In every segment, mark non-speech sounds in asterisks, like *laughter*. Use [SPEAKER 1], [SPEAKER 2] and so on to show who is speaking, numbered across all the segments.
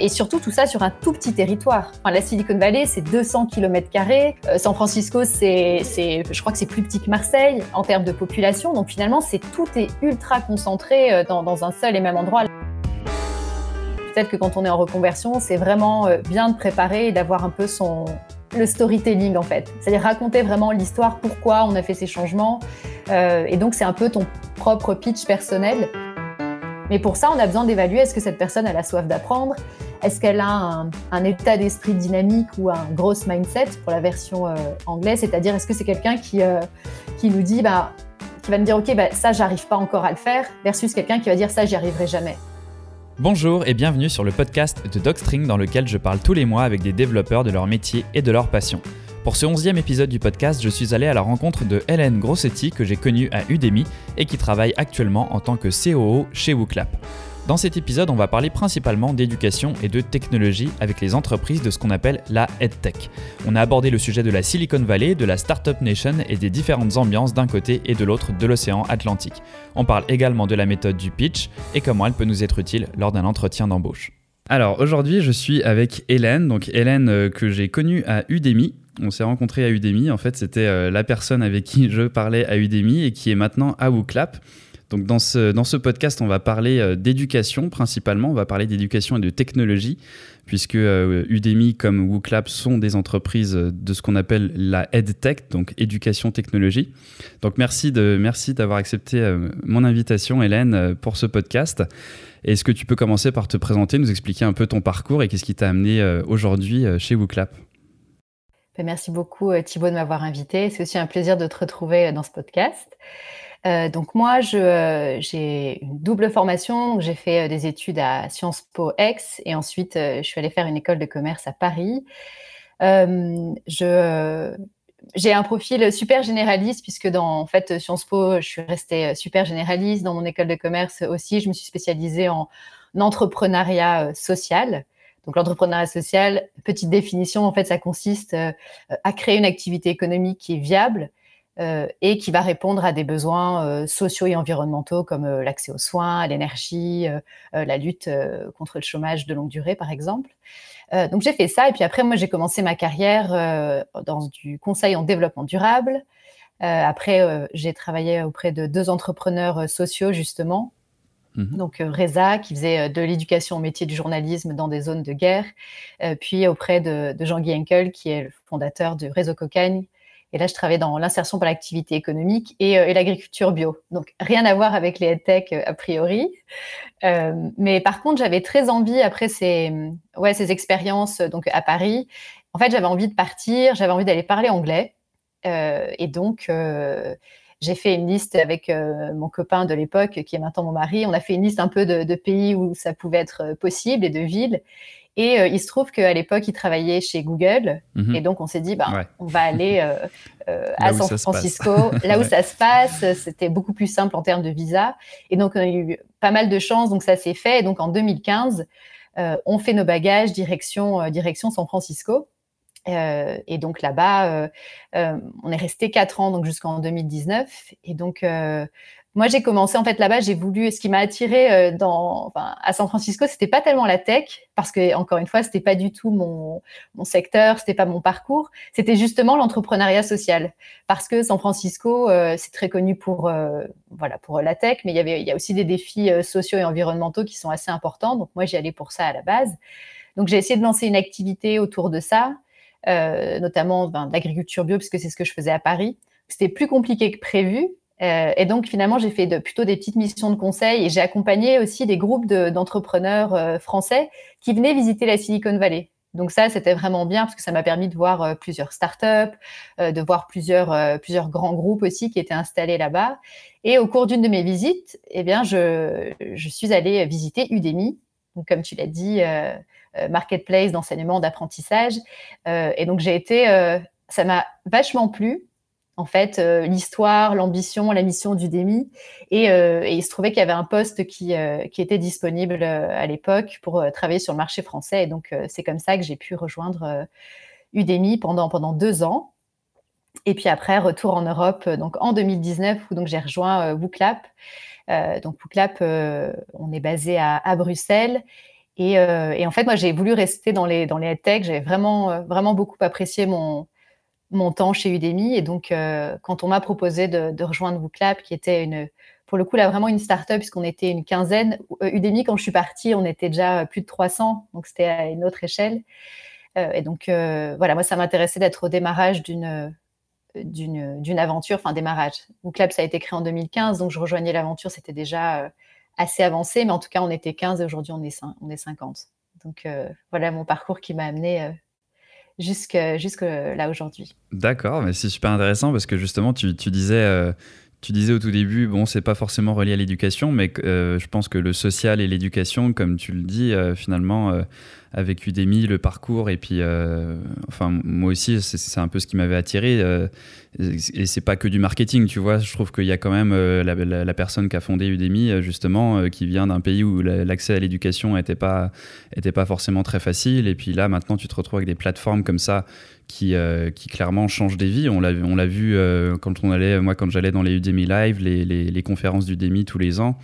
[SPEAKER 1] Et surtout tout ça sur un tout petit territoire. Enfin, la Silicon Valley, c'est 200 km. Euh, San Francisco, c'est, je crois que c'est plus petit que Marseille en termes de population. Donc finalement, c'est tout est ultra concentré euh, dans, dans un seul et même endroit. Peut-être que quand on est en reconversion, c'est vraiment euh, bien de préparer et d'avoir un peu son, le storytelling en fait. C'est-à-dire raconter vraiment l'histoire, pourquoi on a fait ces changements. Euh, et donc c'est un peu ton propre pitch personnel. Mais pour ça, on a besoin d'évaluer est-ce que cette personne a la soif d'apprendre, est-ce qu'elle a un, état d'esprit dynamique ou un gros mindset pour la version euh, anglaise, c'est-à-dire est-ce que c'est quelqu'un qui, euh, qui nous dit, bah, qui va me dire ok, bah, ça j'arrive pas encore à le faire, versus quelqu'un qui va dire ça j'y arriverai jamais?
[SPEAKER 2] Bonjour et bienvenue sur le podcast de Docstring dans lequel je parle tous les mois avec des développeurs de leur métier et de leur passion. Pour ce onzième épisode du podcast, je suis allé à la rencontre de Hélène Grossetti que j'ai connue à Udemy et qui travaille actuellement en tant que COO chez WooClap. Dans cet épisode, on va parler principalement d'éducation et de technologie avec les entreprises de ce qu'on appelle la EdTech. On a abordé le sujet de la Silicon Valley, de la Startup Nation et des différentes ambiances d'un côté et de l'autre de l'océan Atlantique. On parle également de la méthode du pitch et comment elle peut nous être utile lors d'un entretien d'embauche. Alors aujourd'hui, je suis avec Hélène, donc Hélène euh, que j'ai connue à Udemy. On s'est rencontré à Udemy. En fait, c'était euh, la personne avec qui je parlais à Udemy et qui est maintenant à WooClap. Donc dans ce, podcast, on va parler euh, d'éducation principalement, on va parler d'éducation et de technologie, puisque euh, Udemy comme WooClap sont des entreprises de ce qu'on appelle la EdTech, donc éducation technologie. Donc merci de merci d'avoir accepté mon invitation, Hélène, pour ce podcast. Est-ce que tu peux commencer par te présenter, nous expliquer un peu ton parcours et qu'est-ce qui t'a amené aujourd'hui chez WooClap
[SPEAKER 1] Merci beaucoup Thibaut de m'avoir invité. C'est aussi un plaisir de te retrouver dans ce podcast. Euh, donc moi, euh, j'ai une double formation. J'ai fait euh, des études à Sciences Po Aix et ensuite je suis allée faire une école de commerce à Paris. j'ai un profil super généraliste puisque dans Sciences Po, je suis restée super généraliste. Dans mon école de commerce aussi, je me suis spécialisée en entrepreneuriat social. Donc l'entrepreneuriat social, petite définition, en fait, ça consiste à créer une activité économique qui est viable euh, et qui va répondre à des besoins euh, sociaux et environnementaux comme euh, l'accès aux soins, à l'énergie, la lutte contre le chômage de longue durée, par exemple. donc j'ai fait ça et puis après moi j'ai commencé ma carrière dans du conseil en développement durable. après j'ai travaillé auprès de deux entrepreneurs sociaux justement. Mmh donc Reza qui faisait de l'éducation au métier du journalisme dans des zones de guerre, puis auprès de, Jean-Guy Henkel qui est le fondateur du réseau Cocagne et là, je travaillais dans l'insertion par l'activité économique et, euh, l'agriculture bio. Donc, rien à voir avec les euh, a priori. Euh, mais par contre, j'avais très envie, après ces, ouais, ces expériences donc à Paris, en fait, j'avais envie de partir, j'avais envie d'aller parler anglais. et donc, j'ai fait une liste avec mon copain de l'époque, qui est maintenant mon mari. On a fait une liste un peu de, de pays où ça pouvait être possible et de villes. Et euh, il se trouve qu'à l'époque, il travaillait chez Google. Mhm. Et donc, on s'est dit, bah, on va aller euh, euh, *laughs* à San Francisco, là où *laughs* ça se passe. C'était beaucoup plus simple en termes de visa. Et donc, on a eu pas mal de chance. Donc, ça s'est fait. Et donc, en 2015, on fait nos bagages direction, direction San Francisco. Et donc là-bas, on est resté quatre ans, donc jusqu'en 2019. Et donc, moi, j'ai commencé en fait là-bas. J'ai voulu. Ce qui m'a attiré euh, dans, enfin, à San Francisco, c'était pas tellement la tech, parce que encore une fois, c'était pas du tout mon, mon secteur, c'était pas mon parcours. C'était justement l'entrepreneuriat social, parce que San Francisco, euh, c'est très connu pour, euh, voilà, pour la tech, mais il y avait, il y a aussi des défis sociaux et environnementaux qui sont assez importants. Donc moi, j'y allais pour ça à la base. Donc j'ai essayé de lancer une activité autour de ça, notamment ben, d'agriculture bio, puisque c'est ce que je faisais à Paris. C'était plus compliqué que prévu, euh, et donc finalement, j'ai fait de, plutôt des petites missions de conseil et j'ai accompagné aussi des groupes d'entrepreneurs euh, français qui venaient visiter la Silicon Valley. Donc ça, c'était vraiment bien parce que ça m'a permis de voir euh, plusieurs startups, de voir plusieurs, plusieurs grands groupes aussi qui étaient installés là-bas. Et au cours d'une de mes visites, eh bien, je, je suis allée visiter Udemy, donc comme tu l'as dit, marketplace d'enseignement, d'apprentissage. et donc j'ai été, ça m'a vachement plu en fait, euh, l'histoire, l'ambition, la mission du DEMI. Euh, et, il se trouvait qu'il y avait un poste qui, euh, qui était disponible à l'époque pour travailler sur le marché français. Et donc, c'est comme ça que j'ai pu rejoindre Udemy pendant, pendant deux ans. Et puis après, retour en Europe, donc en 2019, où j'ai rejoint WooClap. donc WooClap, on est basé à, à Bruxelles. Et, en fait, moi, j'ai voulu rester dans les, dans les tech. J'avais vraiment, vraiment beaucoup apprécié mon, mon temps chez Udemy. Et donc, quand on m'a proposé de, rejoindre WooClap, qui était une, pour le coup, là, vraiment une start-up, puisqu'on était une quinzaine. Udemy, quand je suis partie, on était déjà plus de 300, donc c'était à une autre échelle. et donc, voilà, moi, ça m'intéressait d'être au démarrage d'une d'une aventure, enfin démarrage. WooClap, ça a été créé en 2015, donc je rejoignais l'aventure, c'était déjà assez avancé, mais en tout cas, on était 15 et aujourd'hui, on est, on est 50. Donc euh, voilà mon parcours qui m'a amené euh, jusque, jusque là aujourd'hui.
[SPEAKER 2] D'accord, mais c'est super intéressant parce que justement, tu, tu disais, euh, tu disais au tout début, bon, c'est pas forcément relié à l'éducation, mais je pense que le social et l'éducation, comme tu le dis, finalement, avec Udemy, le parcours, et puis, enfin, moi aussi, c'est un peu ce qui m'avait attiré et c'est pas que du marketing, tu vois. Je trouve qu'il y a quand même euh, la, personne qui a fondé Udemy, euh, justement, euh, qui vient d'un pays où l'accès à l'éducation n'était pas, était pas forcément très facile. Et puis là, maintenant, tu te retrouves avec des plateformes comme ça qui, qui clairement changent des vies. On l'a, on l'a vu quand on allait, moi, quand j'allais dans les Udemy Live, les, les, les conférences d'Udemy tous les ans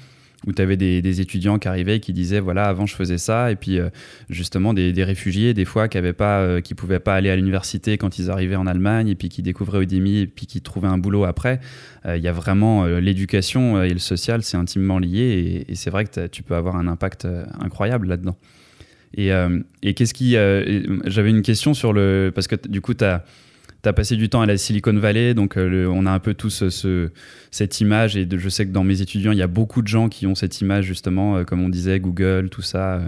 [SPEAKER 2] où tu avais des, étudiants qui arrivaient et qui disaient voilà avant je faisais ça. Et puis euh, justement des, réfugiés des fois qui avaient pas euh, qui pouvaient pas aller à l'université quand ils arrivaient en Allemagne et puis qui découvraient Udemy et puis qui trouvaient un boulot après. Euh, il y a vraiment l'éducation et le social c'est intimement lié. Et, c'est vrai que tu peux avoir un impact incroyable là-dedans. Et, et qu'est-ce qui j'avais une question sur le parce que du coup tu as tu as passé du temps à la Silicon Valley, donc euh, on a un peu tous ce, cette image, et je sais que dans mes étudiants, il y a beaucoup de gens qui ont cette image, justement, euh, comme on disait, Google, tout ça,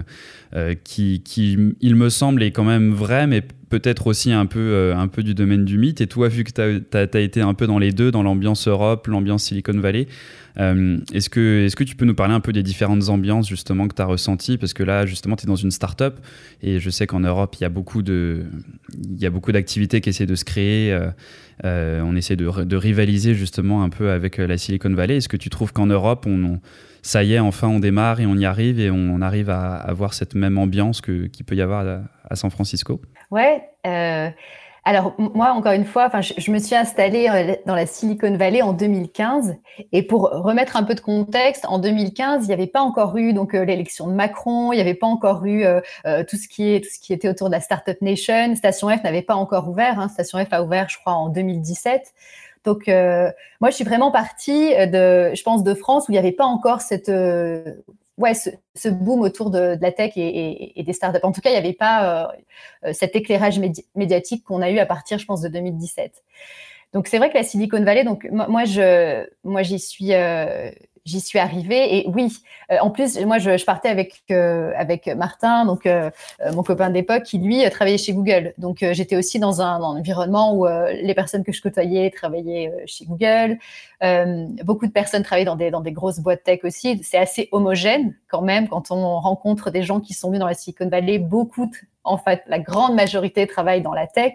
[SPEAKER 2] euh, qui, qui, il me semble, est quand même vrai, mais peut-être aussi un peu, un peu du domaine du mythe. Et toi, vu que tu as, été un peu dans les deux, dans l'ambiance Europe, l'ambiance Silicon Valley, euh, est-ce que, est que tu peux nous parler un peu des différentes ambiances justement que tu as ressenties? Parce que là, justement, tu es dans une start-up et je sais qu'en Europe, il y a beaucoup de, il y a beaucoup d'activités qui essaient de se créer. Euh, euh, on essaie de, rivaliser justement un peu avec la Silicon Valley. Est-ce que tu trouves qu'en Europe, on, ça y est, enfin, on démarre et on y arrive et on, arrive à avoir cette même ambiance qu'il peut y avoir à, San Francisco?
[SPEAKER 1] Ouais. Alors moi, encore une fois, enfin, je, me suis installée euh, dans la Silicon Valley en 2015. Et pour remettre un peu de contexte, en 2015, il n'y avait pas encore eu donc euh, l'élection de Macron, il n'y avait pas encore eu euh, tout ce qui est tout ce qui était autour de la Startup Nation. Station F n'avait pas encore ouvert. Hein. Station F a ouvert, je crois, en 2017. Donc moi, je suis vraiment partie de, je pense, de France où il n'y avait pas encore cette ouais, ce, boom autour de, la tech et, des startups. En tout cas, il n'y avait pas euh, cet éclairage médiatique qu'on a eu à partir, je pense, de 2017. Donc c'est vrai que la Silicon Valley, donc moi, moi j'y suis, euh, j'y suis arrivée. Et oui, euh, en plus, moi, je, partais avec, euh, avec Martin, donc euh, mon copain d'époque, qui lui travaillait chez Google. Donc j'étais aussi dans un, environnement où les personnes que je côtoyais travaillaient chez Google. beaucoup de personnes travaillaient dans des, dans des grosses boîtes tech aussi. C'est assez homogène quand même quand on rencontre des gens qui sont venus dans la Silicon Valley. Beaucoup, en fait, la grande majorité travaillent dans la tech.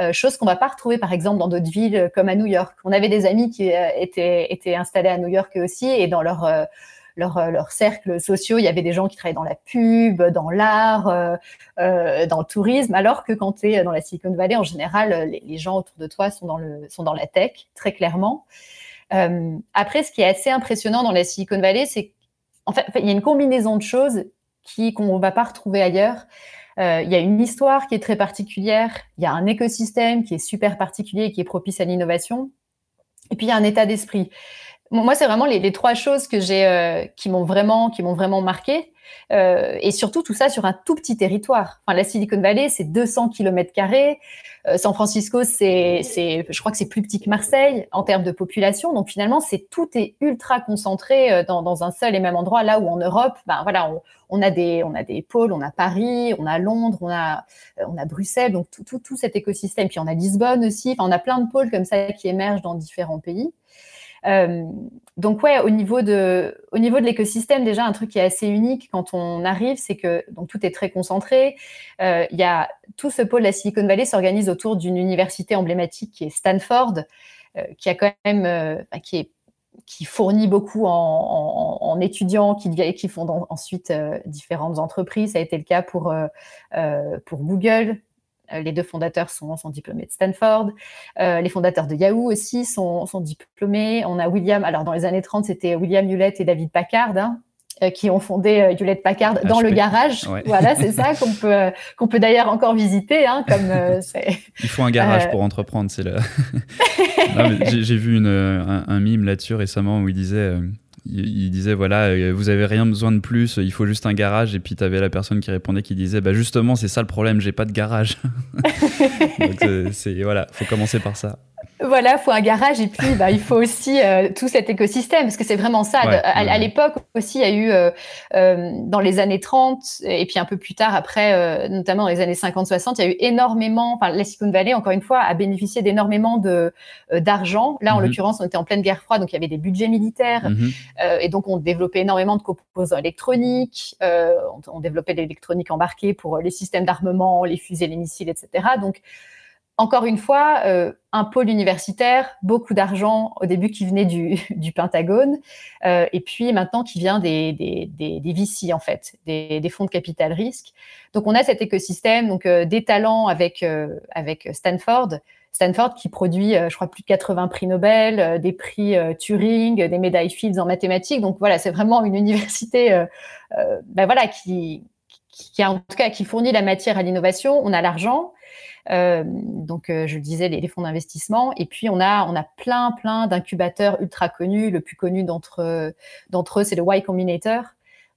[SPEAKER 1] Euh, chose qu'on va pas retrouver par exemple dans d'autres villes euh, comme à New York. On avait des amis qui euh, étaient, installés à New York aussi et dans leur leur, leur cercles sociaux, il y avait des gens qui travaillaient dans la pub, dans l'art, dans le tourisme, alors que quand tu es dans la Silicon Valley, en général, les, gens autour de toi sont dans, la tech, très clairement. Après, ce qui est assez impressionnant dans la Silicon Valley, c'est qu'en il y a une combinaison de choses qu'on ne va pas retrouver ailleurs. Euh, il y a une histoire qui est très particulière, il y a un écosystème qui est super particulier et qui est propice à l'innovation, et puis il y a un état d'esprit. Moi, c'est vraiment les, trois choses que j'ai, euh, qui m'ont vraiment, qui m'ont vraiment marqué. Euh, et surtout tout ça sur un tout petit territoire. Enfin, la Silicon Valley, c'est 200 km carrés. Euh, San Francisco, c'est, je crois que c'est plus petit que Marseille en termes de population. Donc finalement, c'est tout est ultra concentré euh, dans, un seul et même endroit. Là où en Europe, ben voilà, on, on, a des, on a des pôles, on a Paris, on a Londres, on a, on a Bruxelles, donc tout, tout, tout cet écosystème. Puis on a Lisbonne aussi. Enfin, on a plein de pôles comme ça qui émergent dans différents pays. Euh, donc ouais, au niveau de, au niveau de l'écosystème, déjà un truc qui est assez unique quand on arrive, c'est que donc tout est très concentré. Euh, il y a tout ce pôle de la Silicon Valley s'organise autour d'une université emblématique qui est Stanford, euh, qui a quand même, qui est qui fournit beaucoup en, étudiants qui, qui font ensuite différentes entreprises. Ça a été le cas pour, pour Google, les deux fondateurs sont, diplômés de Stanford. Euh, les fondateurs de Yahoo aussi sont, diplômés. On a William, alors dans les années 30, c'était William Hewlett et David Packard. Hein. qui ont fondé Hewlett Packard dans le garage. *laughs* Voilà, c'est ça qu'on peut qu'on peut d'ailleurs encore visiter. Hein, comme *laughs*
[SPEAKER 2] Il faut un garage pour entreprendre. C'est là. *laughs* J'ai vu une, un, un, mime là-dessus récemment où il disait il, disait voilà, euh, vous avez rien besoin de plus, il faut juste un garage. Et puis tu avais la personne qui répondait qui disait bah justement, c'est ça le problème, j'ai pas de garage. *laughs* Donc euh, c'est voilà, faut commencer par ça.
[SPEAKER 1] Voilà, il faut un garage et puis bah, il faut aussi euh, tout cet écosystème parce que c'est vraiment ça. à, l'époque aussi, il y a eu euh, euh, dans les années 30 et puis un peu plus tard après, notamment dans les années 50-60, il y a eu énormément. Enfin, la Silicon Valley, encore une fois, a bénéficié d'énormément de d'argent. Là, en mhm. l'occurrence, on était en pleine guerre froide, donc il y avait des budgets militaires mhm. et donc on développait énormément de composants électroniques. On, on, développait l'électronique embarquée pour les systèmes d'armement, les fusées, les missiles, etc. Donc encore une fois, euh, un pôle universitaire, beaucoup d'argent au début qui venait du, *laughs* Pentagone, euh, et puis maintenant qui vient des, des, des, VC en fait, des, fonds de capital risque. Donc on a cet écosystème, donc euh, des talents avec avec Stanford, Stanford qui produit, je crois, plus de 80 prix Nobel, des prix Turing, des médailles Fields en mathématiques. Donc voilà, c'est vraiment une université, ben voilà, qui, qui en tout cas qui fournit la matière à l'innovation. On a l'argent. Euh, donc, euh, je le disais, les, fonds d'investissement. Et puis, on a, on a plein, plein d'incubateurs ultra connus. Le plus connu d'entre, d'entre eux, c'est le Y Combinator.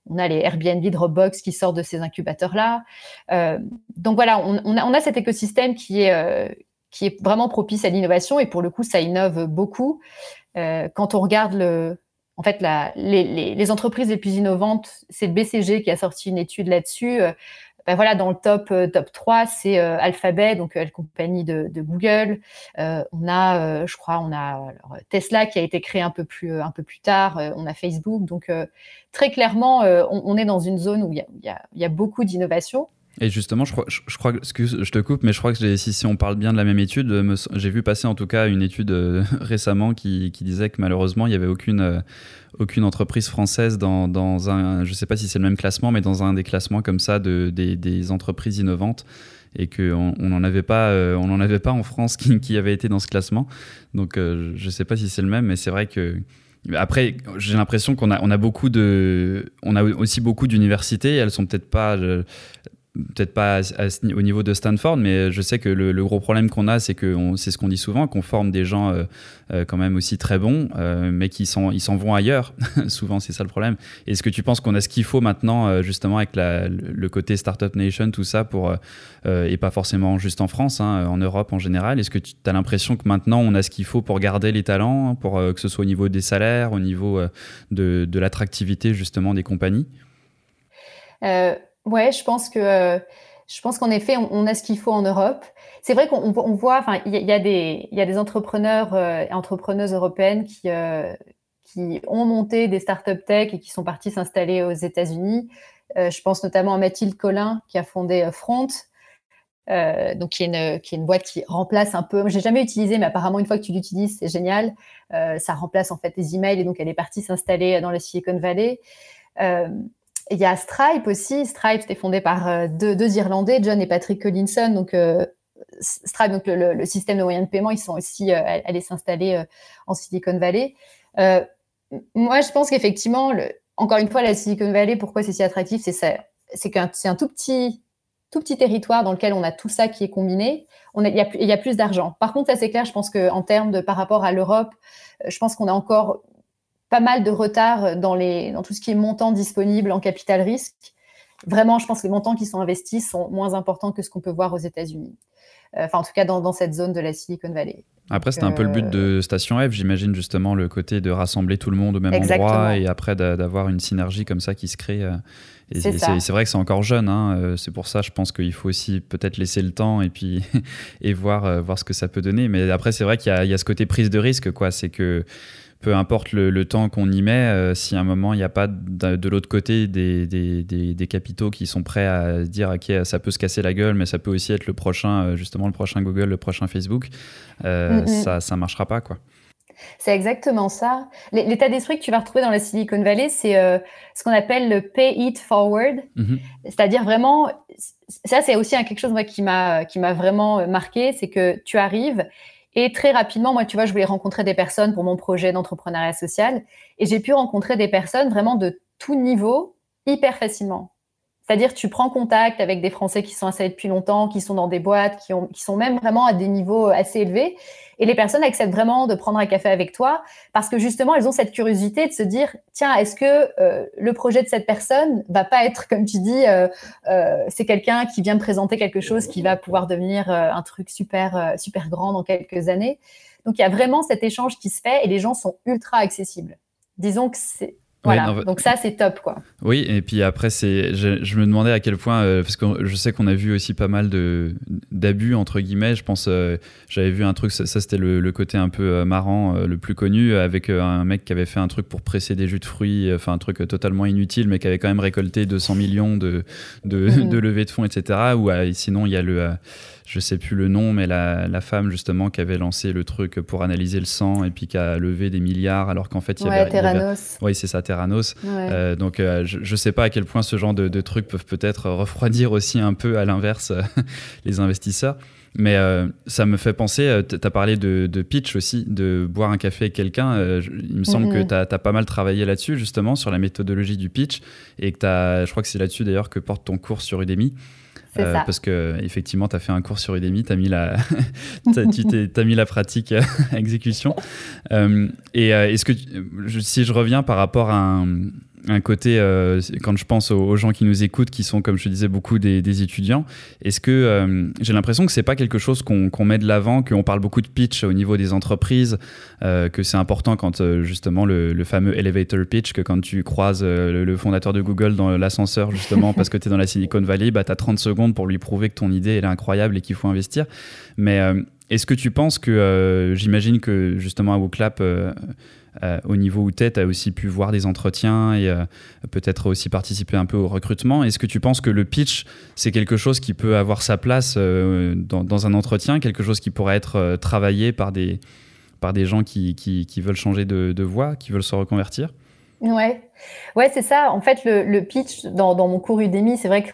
[SPEAKER 1] On a les Airbnb, Dropbox qui sortent de ces incubateurs-là. Euh, donc voilà, on, on, a, on, a, cet écosystème qui est, qui est vraiment propice à l'innovation et pour le coup, ça innove beaucoup. quand on regarde le, en fait, la, les, les, les, entreprises les plus innovantes, c'est le BCG qui a sorti une étude là-dessus. Ben voilà, dans le top, euh, top 3, c'est euh, Alphabet, donc euh, la compagnie de, Google. on a, je crois, on a Tesla qui a été créé un peu plus, un peu plus tard. on a Facebook. Donc, très clairement, on, est dans une zone où il y a, beaucoup d'innovation.
[SPEAKER 2] Et justement, je crois, je, crois, excuse, je te coupe, mais je crois que si, on parle bien de la même étude, j'ai vu passer en tout cas une étude euh, *laughs* récemment qui, disait que malheureusement, il n'y avait aucune, euh, aucune entreprise française dans, dans un, je ne sais pas si c'est le même classement, mais dans un des classements comme ça de, des, entreprises innovantes et qu'on n'en avait pas, euh, on en avait pas en France qui, qui, avait été dans ce classement. Donc, je ne sais pas si c'est le même, mais c'est vrai que après, j'ai l'impression qu'on a, on a beaucoup de, on a aussi beaucoup d'universités. Elles sont peut-être pas peut-être pas au niveau de Stanford, mais je sais que le, gros problème qu'on a, c'est que c'est ce qu'on dit souvent, qu'on forme des gens euh, euh, quand même aussi très bons, euh, mais qui s'en ils s'en vont ailleurs. *laughs* souvent, c'est ça le problème. Est-ce que tu penses qu'on a ce qu'il faut maintenant, justement avec le côté startup nation, tout ça, pour et pas forcément juste en France, hein, en Europe en général? Est-ce que tu as l'impression que maintenant on a ce qu'il faut pour garder les talents, pour que ce soit au niveau des salaires, au niveau de, de l'attractivité justement des compagnies?
[SPEAKER 1] Ouais, je pense que euh, je pense qu'en effet, on, a ce qu'il faut en Europe. C'est vrai qu'on on voit, enfin, il y, a des il y a des entrepreneurs euh, et entrepreneuses européennes qui euh, qui ont monté des startups tech et qui sont partis s'installer aux États-Unis. je pense notamment à Mathilde Collin qui a fondé Front. donc qui est, une, qui est une boîte qui remplace un peu. J'ai jamais utilisé, mais apparemment une fois que tu l'utilises, c'est génial. ça remplace en fait les emails et donc elle est partie s'installer dans la Silicon Valley. Il y a Stripe aussi. Stripe, c'était fondé par euh, deux, Irlandais, John et Patrick Collinson. Donc, euh, Stripe, donc le, système de moyens de paiement, ils sont aussi euh, allés s'installer en Silicon Valley. moi, je pense qu'effectivement, encore une fois, la Silicon Valley, pourquoi c'est si attractif C'est c'est qu'un un tout petit, tout petit territoire dans lequel on a tout ça qui est combiné. Il, y a, il y a plus d'argent. Par contre, ça c'est clair, je pense qu'en termes de par rapport à l'Europe, je pense qu'on a encore pas mal de retard dans, les, dans tout ce qui est montant disponible en capital risque. Vraiment, je pense que les montants qui sont investis sont moins importants que ce qu'on peut voir aux États-Unis. Euh, enfin, en tout cas, dans, dans, cette zone de la Silicon Valley.
[SPEAKER 2] Après, c'était un peu le but de Station F, j'imagine, justement, le côté de rassembler tout le monde au même endroit et après d'avoir une synergie comme ça qui se crée. Euh, c'est vrai que c'est encore jeune, hein, euh, c'est pour ça, je pense qu'il faut aussi peut-être laisser le temps et puis *laughs* et voir, voir ce que ça peut donner. Mais après, c'est vrai qu'il y, y, a ce côté prise de risque, quoi. C'est que peu importe le, temps qu'on y met, euh, si à un moment il n'y a pas de, l'autre côté des, des, capitaux qui sont prêts à dire ok ça peut se casser la gueule, mais ça peut aussi être le prochain euh, justement le prochain Google, le prochain Facebook, euh, ça ça marchera pas quoi.
[SPEAKER 1] C'est exactement ça. L'état d'esprit que tu vas retrouver dans la Silicon Valley, c'est ce qu'on appelle le pay it forward, mm-hmm. c'est-à-dire vraiment ça c'est aussi quelque chose moi, qui m'a qui m'a vraiment marqué, c'est que tu arrives et très rapidement, moi, tu vois, je voulais rencontrer des personnes pour mon projet d'entrepreneuriat social. Et j'ai pu rencontrer des personnes vraiment de tout niveau hyper facilement. C'est-à-dire, tu prends contact avec des Français qui sont installés depuis longtemps, qui sont dans des boîtes, qui, ont, qui sont même vraiment à des niveaux assez élevés. Et les personnes acceptent vraiment de prendre un café avec toi parce que justement, elles ont cette curiosité de se dire, tiens, est-ce que euh, le projet de cette personne va pas être, comme tu dis, euh, euh, c'est quelqu'un qui vient me présenter quelque chose qui va pouvoir devenir un truc super, super grand dans quelques années? Donc, il y a vraiment cet échange qui se fait et les gens sont ultra accessibles. Disons que c'est voilà. Donc ça, c'est top, quoi.
[SPEAKER 2] Oui, et puis après, c'est, je, me demandais à quel point, euh, parce que je sais qu'on a vu aussi pas mal de d'abus entre guillemets. Je pense, euh, j'avais vu un truc, ça, c'était le, côté un peu euh, marrant, le plus connu, avec un mec qui avait fait un truc pour presser des jus de fruits, enfin un truc totalement inutile, mais qui avait quand même récolté 200 millions de de, mmh. *laughs* de levées de fonds, etc. Ou sinon, il y a le je sais plus le nom, mais la, la, femme justement qui avait lancé le truc pour analyser le sang et puis qui a levé des milliards alors qu'en fait il y
[SPEAKER 1] avait. Terranos.
[SPEAKER 2] Oui, c'est ça, Terranos. Euh, donc euh, je ne sais pas à quel point ce genre de, de trucs peuvent peut-être refroidir aussi un peu à l'inverse *laughs* les investisseurs. Mais euh, ça me fait penser, tu as parlé de, de, pitch aussi, de boire un café avec quelqu'un. il me semble que mhm. tu as, pas mal travaillé là-dessus, justement, sur la méthodologie du pitch. Et que as, je crois que c'est là-dessus d'ailleurs que porte ton cours sur Udemy. Euh, parce que effectivement, tu as fait un cours sur Udemy, tu as mis la, *laughs* as, mis la pratique à *laughs* exécution. Euh, et euh, est-ce que si je reviens par rapport à un, un côté, euh, quand je pense aux, gens qui nous écoutent, qui sont, comme je disais, beaucoup des, étudiants, est-ce que euh, j'ai l'impression que c'est pas quelque chose qu'on met de l'avant, qu'on parle beaucoup de pitch au niveau des entreprises, euh, que c'est important quand justement le, fameux elevator pitch, que quand tu croises le, fondateur de Google dans l'ascenseur, justement, *laughs* parce que tu es dans la Silicon Valley, bah, tu as 30 secondes pour lui prouver que ton idée elle est incroyable et qu'il faut investir. Mais est-ce que tu penses que, j'imagine que justement à WooClap, euh, au niveau où tu as aussi pu voir des entretiens et euh, peut-être aussi participer un peu au recrutement. Est-ce que tu penses que le pitch, c'est quelque chose qui peut avoir sa place euh, dans, un entretien, quelque chose qui pourrait être travaillé par des, par des gens qui, qui, veulent changer de, de voie, qui veulent se reconvertir?
[SPEAKER 1] Ouais, ouais, c'est ça. En fait, le, pitch dans, mon cours Udemy, c'est vrai que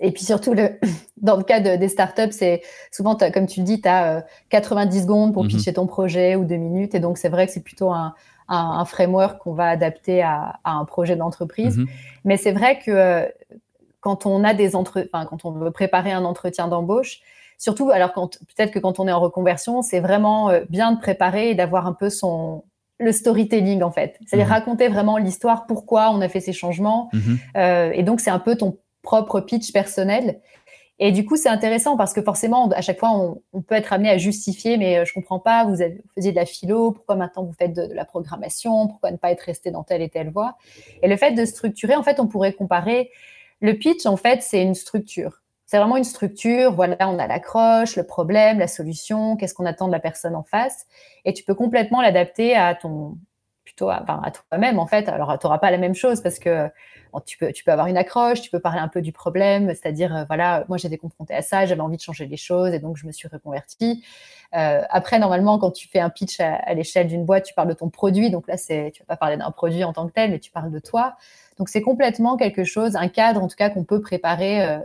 [SPEAKER 1] et puis surtout le, *laughs* dans le cas des startups, c'est souvent comme tu le dis, tu as 90 secondes pour mmh pitcher ton projet ou deux minutes, et donc c'est vrai que c'est plutôt un, framework qu'on va adapter à, un projet d'entreprise. Mmh Mais c'est vrai que euh, quand on a des entre, quand on veut préparer un entretien d'embauche, surtout alors quand peut-être que quand on est en reconversion, c'est vraiment euh, bien de préparer et d'avoir un peu son le storytelling en fait. C'est-à-dire mhm. raconter vraiment l'histoire, pourquoi on a fait ces changements. Mhm. Euh, et donc c'est un peu ton propre pitch personnel. Et du coup, c'est intéressant parce que forcément, à chaque fois, on, peut être amené à justifier, mais euh, je comprends pas, vous, avez, faisiez de la philo, pourquoi maintenant vous faites de, la programmation, pourquoi ne pas être resté dans telle et telle voie? Et le fait de structurer, en fait, on pourrait comparer. Le pitch, en fait, c'est une structure. C'est vraiment une structure. Voilà, on a l'accroche, le problème, la solution, qu'est-ce qu'on attend de la personne en face. Et tu peux complètement l'adapter à ton, plutôt à, toi-même en fait. Alors, tu n'auras pas la même chose parce que tu, peux, tu peux avoir une accroche, tu peux parler un peu du problème, c'est-à-dire, euh, voilà, moi j'étais confrontée à ça, j'avais envie de changer les choses et donc je me suis reconvertie. Euh, après, normalement, quand tu fais un pitch à, l'échelle d'une boîte, tu parles de ton produit. Donc là, tu vas pas parler d'un produit en tant que tel, mais tu parles de toi. Donc c'est complètement quelque chose, un cadre en tout cas qu'on peut préparer. Euh,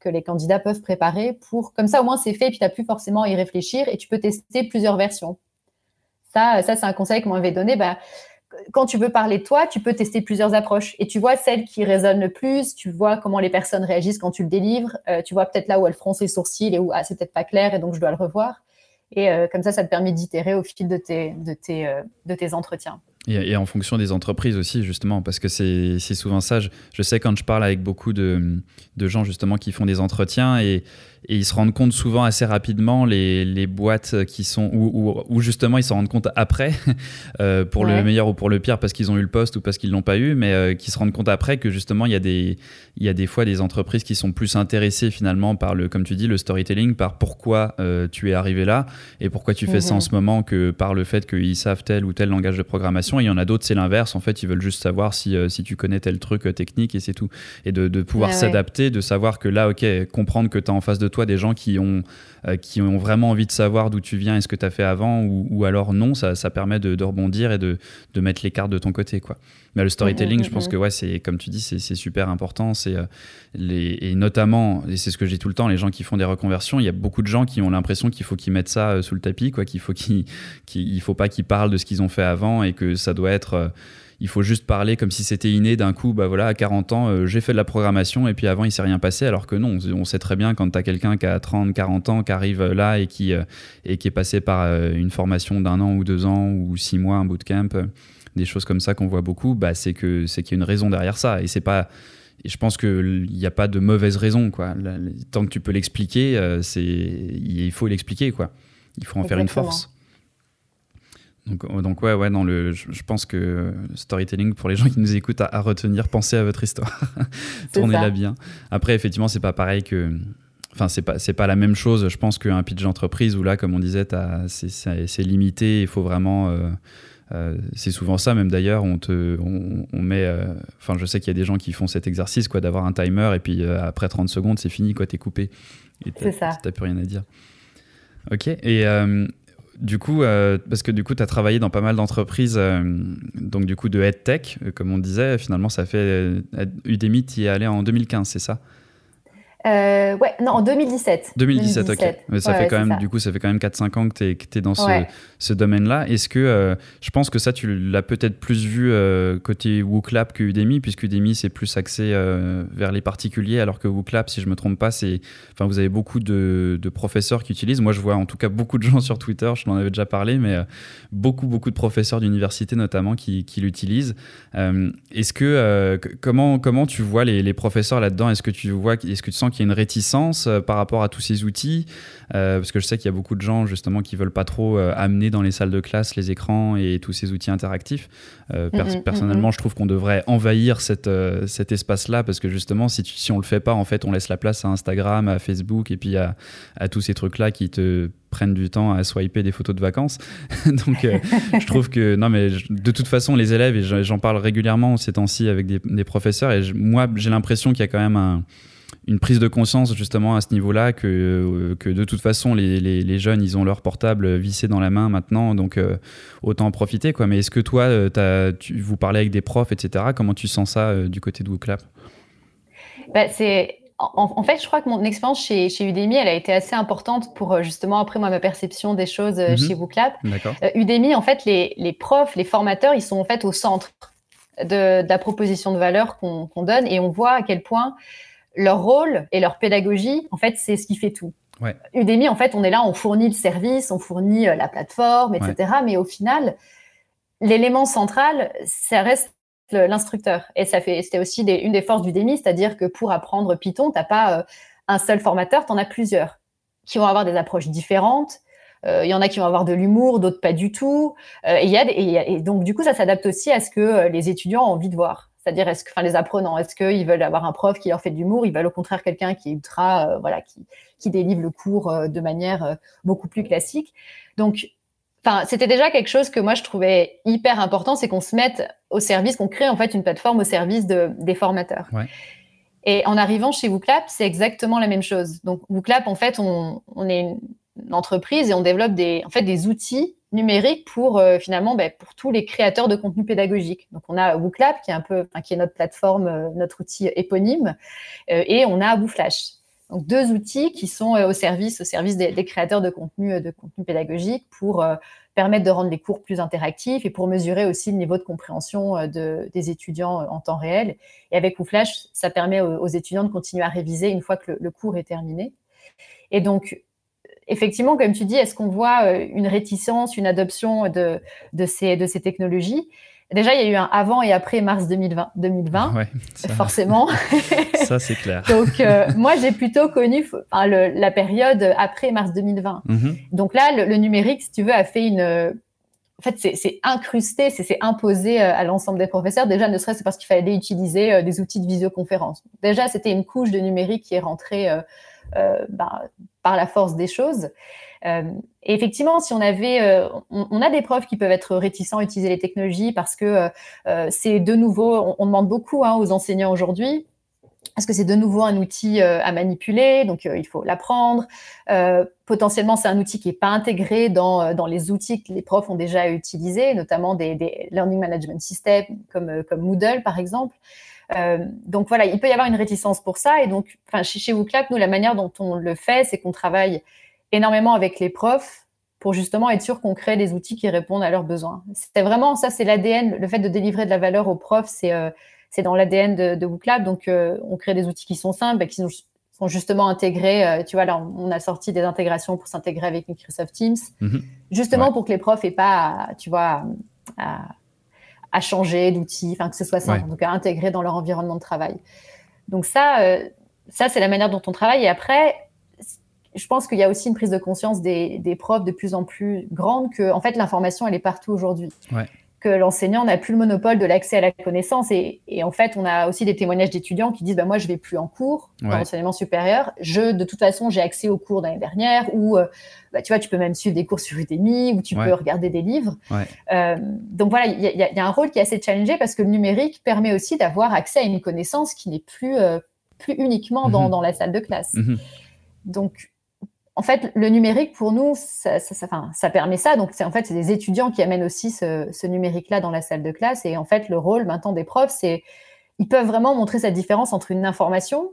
[SPEAKER 1] que les candidats peuvent préparer pour, comme ça au moins c'est fait, et puis tu n'as plus forcément à y réfléchir et tu peux tester plusieurs versions. Ça, c'est un conseil qu'on m'avait donné. Bah, quand tu veux parler de toi, tu peux tester plusieurs approches et tu vois celle qui résonne le plus, tu vois comment les personnes réagissent quand tu le délivres, euh, tu vois peut-être là où elles froncent les sourcils et où ah, c'est peut-être pas clair et donc je dois le revoir. Et euh, comme ça, ça te permet d'itérer au fil de tes, euh, de tes entretiens.
[SPEAKER 2] Et, en fonction des entreprises aussi, justement, parce que c'est souvent ça. Je, sais quand je parle avec beaucoup de, de, gens, justement, qui font des entretiens et, et ils se rendent compte souvent assez rapidement, les, les boîtes qui sont. Ou justement, ils s'en rendent compte après, *laughs* euh, pour le meilleur ou pour le pire, parce qu'ils ont eu le poste ou parce qu'ils ne l'ont pas eu, mais euh, qui se rendent compte après que justement, il y, a des, il y a des fois des entreprises qui sont plus intéressées finalement par le, comme tu dis, le storytelling, par pourquoi euh, tu es arrivé là et pourquoi tu fais ça en mhm. ce moment que par le fait qu'ils savent tel ou tel langage de programmation. Et il y en a d'autres, c'est l'inverse. En fait, ils veulent juste savoir si, si tu connais tel truc technique et c'est tout. Et de, de pouvoir s'adapter, de savoir que là, ok, comprendre que tu as en face de toi des gens qui ont, euh, qui ont vraiment envie de savoir d'où tu viens et ce que tu as fait avant, ou, alors non, ça, ça permet de, rebondir et de, de, mettre les cartes de ton côté. Quoi. Mais le storytelling, je pense que ouais, c'est comme tu dis, c'est super important. C'est euh, les, et notamment, et c'est ce que je dis tout le temps, les gens qui font des reconversions, il y a beaucoup de gens qui ont l'impression qu'il faut qu'ils mettent ça euh, sous le tapis, quoi, qu'il faut faut pas qu'ils parlent de ce qu'ils ont fait avant et que ça doit être il faut juste parler comme si c'était inné d'un coup, bah voilà, à 40 ans, j'ai fait de la programmation et puis avant, il s'est rien passé, alors que non, on sait très bien quand tu as quelqu'un qui a 30, 40 ans, qui arrive là et qui, et qui est passé par une formation d'un an ou deux ans ou six mois, un bootcamp, des choses comme ça qu'on voit beaucoup, bah, c'est qu'il y a une raison derrière ça. Et c'est pas et je pense qu'il n'y a pas de mauvaise raison. Quoi. Tant que tu peux l'expliquer, euh, c'est il faut l'expliquer. quoi. Il faut en faire une force. Donc, euh, donc ouais, ouais, dans le, je, pense que storytelling, pour les gens qui nous écoutent, à, retenir, pensez à votre histoire. Tournez-la bien. Après, effectivement, c'est pas pareil que... Enfin, c'est pas, c'est pas la même chose, je pense, qu'un pitch d'entreprise où là, comme on disait, c'est, limité, il faut vraiment... Euh, euh, c'est souvent ça, même d'ailleurs, on te, on, met. Euh, enfin, je sais qu'il y a des gens qui font cet exercice, quoi, d'avoir un timer et puis euh, après 30 secondes, c'est fini, quoi, t'es coupé.
[SPEAKER 1] C'est ça.
[SPEAKER 2] T'as plus rien à dire. Ok. Et du coup, parce que du coup, tu as travaillé dans pas mal d'entreprises, donc du coup de EdTech, comme on disait, finalement, ça fait. Udemy, tu y es allé en 2015, c'est ça?
[SPEAKER 1] Euh, ouais, non, en 2017.
[SPEAKER 2] 2017, ok. Mais ça fait quand même, du coup, ça fait quand même 4-5 ans que tu es, es, dans ce, ce domaine-là. Est-ce que, euh, je pense que ça, tu l'as peut-être plus vu euh, côté WooClap que Udemy, puisque Udemy, c'est plus axé vers les particuliers, alors que WooClap, si je me trompe pas, c'est, enfin, vous avez beaucoup de, de, professeurs qui utilisent. Moi, je vois en tout cas beaucoup de gens *laughs* sur Twitter, je t'en avais déjà parlé, mais beaucoup, beaucoup de professeurs d'université notamment qui, qui l'utilisent. est-ce que, comment, comment tu vois les, les professeurs là-dedans? Est-ce que tu vois, est-ce que tu sens qu'il y a une réticence euh, par rapport à tous ces outils euh, Parce que je sais qu'il y a beaucoup de gens justement qui veulent pas trop euh, amener dans les salles de classe les écrans et tous ces outils interactifs. Mm-hmm, mm-hmm. personnellement, je trouve qu'on devrait envahir cette, cet espace-là parce que justement, si, tu, si on le fait pas, en fait, on laisse la place à Instagram, à Facebook et puis à, à tous ces trucs-là qui te prennent du temps à swiper des photos de vacances. *laughs* Donc, je trouve que, non, mais de toute façon, les élèves, et j'en parle régulièrement ces temps-ci avec des, des, professeurs, et moi, j'ai l'impression qu'il y a quand même un, une prise de conscience justement à ce niveau-là que, euh, que de toute façon les, les, jeunes ils ont leur portable vissé dans la main maintenant donc euh, autant en profiter quoi mais est-ce que toi euh, as, tu, vous parlez avec des profs etc comment tu sens ça du côté de WooClap
[SPEAKER 1] bah, c'est en, fait, je crois que mon expérience chez, chez, Udemy, elle a été assez importante pour justement après moi ma perception des choses mhm. chez WooClap. Udemy, en fait, les, les, profs, les formateurs, ils sont en fait au centre de, de la proposition de valeur qu'on donne et on voit à quel point leur rôle et leur pédagogie, en fait, c'est ce qui fait tout. Udemy, en fait, on est là, on fournit le service, on fournit euh, la plateforme, etc. Mais au final, l'élément central, ça reste l'instructeur. Et ça fait, c'était aussi une des forces d'Udemy, c'est-à-dire que pour apprendre Python, t'as pas euh, un seul formateur, tu en as plusieurs qui vont avoir des approches différentes. Euh, il y en a qui vont avoir de l'humour, d'autres pas du tout. et, y a et, donc, du coup, ça s'adapte aussi à ce que les étudiants ont envie de voir. C'est-à-dire, est-ce que, enfin, les apprenants, est-ce qu'ils veulent avoir un prof qui leur fait de l'humour? Ils veulent au contraire quelqu'un qui est ultra, euh, voilà, qui, qui délivre le cours euh, de manière euh, beaucoup plus classique. Donc, enfin, c'était déjà quelque chose que moi je trouvais hyper important, c'est qu'on se mette au service, qu'on crée en fait une plateforme au service de, des formateurs. Et en arrivant chez WooClap, c'est exactement la même chose. Donc, WooClap, en fait, on, on est une entreprise et on développe des, en fait, des outils numérique pour euh, finalement ben, pour tous les créateurs de contenu pédagogique. Donc on a WooClap qui est un peu qui est notre plateforme, euh, notre outil éponyme, euh, et on a WooFlash. Donc deux outils qui sont au service au service des, créateurs de contenu de contenu pédagogique pour permettre de rendre les cours plus interactifs et pour mesurer aussi le niveau de compréhension de, des étudiants en temps réel. Et avec WooFlash, ça permet aux, étudiants de continuer à réviser une fois que le, le cours est terminé. Et donc, effectivement, comme tu dis, est-ce qu'on voit euh, une réticence, une adoption de, de, ces, de ces technologies? Déjà, il y a eu un avant et après mars 2020, 2020 forcément. *laughs*
[SPEAKER 2] ça, c'est clair.
[SPEAKER 1] Donc, euh, moi, j'ai plutôt connu la période après mars 2020. Mhm. Donc là, le, numérique, si tu veux, a fait une... En fait, c'est incrusté, c'est imposé euh, à l'ensemble des professeurs. Déjà, ne serait-ce parce qu'il fallait utiliser des outils de visioconférence. Déjà, c'était une couche de numérique qui est rentrée bah, par la force des choses. Euh, et effectivement, si on avait, euh, on, a des profs qui peuvent être réticents à utiliser les technologies parce que euh, c'est de nouveau, on, demande beaucoup hein, aux enseignants aujourd'hui. Parce que c'est de nouveau un outil à manipuler, donc il faut l'apprendre. potentiellement, c'est un outil qui n'est pas intégré dans, dans les outils que les profs ont déjà utilisés, notamment des, des Learning Management Systems comme, comme Moodle, par exemple. Euh, donc voilà, il peut y avoir une réticence pour ça. Et donc, chez, WooClap, nous, la manière dont on le fait, c'est qu'on travaille énormément avec les profs pour justement être sûr qu'on crée des outils qui répondent à leurs besoins. C'était vraiment ça, c'est l'ADN, le fait de délivrer de la valeur aux profs, c'est euh, c'est dans l'ADN de, de WooClap. Donc, euh, on crée des outils qui sont simples, et qui sont, justement intégrés. Euh, tu vois, là, on a sorti des intégrations pour s'intégrer avec Microsoft Teams, mhm. justement pour que les profs aient pas, tu vois, à, à changer d'outils, enfin que ce soit simple, en tout cas intégré dans leur environnement de travail. Donc ça, ça c'est la manière dont on travaille. Et après, je pense qu'il y a aussi une prise de conscience des, des, profs de plus en plus grande que, en fait, l'information, elle est partout aujourd'hui. Que l'enseignant n'a plus le monopole de l'accès à la connaissance. Et, et, en fait, on a aussi des témoignages d'étudiants qui disent bah, Moi, je vais plus en cours dans l'enseignement supérieur. Je, de toute façon, j'ai accès aux cours d'année dernière. Ou, euh, bah, tu vois, tu peux même suivre des cours sur Udemy ou tu peux regarder des livres. Euh, donc voilà, il y, y, a un rôle qui est assez challengé parce que le numérique permet aussi d'avoir accès à une connaissance qui n'est plus, euh, plus uniquement dans, mhm. dans, la salle de classe. Mhm. Donc, en fait, le numérique, pour nous, ça, permet ça. Donc, c'est en fait, c'est des étudiants qui amènent aussi ce, numérique-là dans la salle de classe. Et en fait, le rôle maintenant des profs, c'est ils peuvent vraiment montrer cette différence entre une information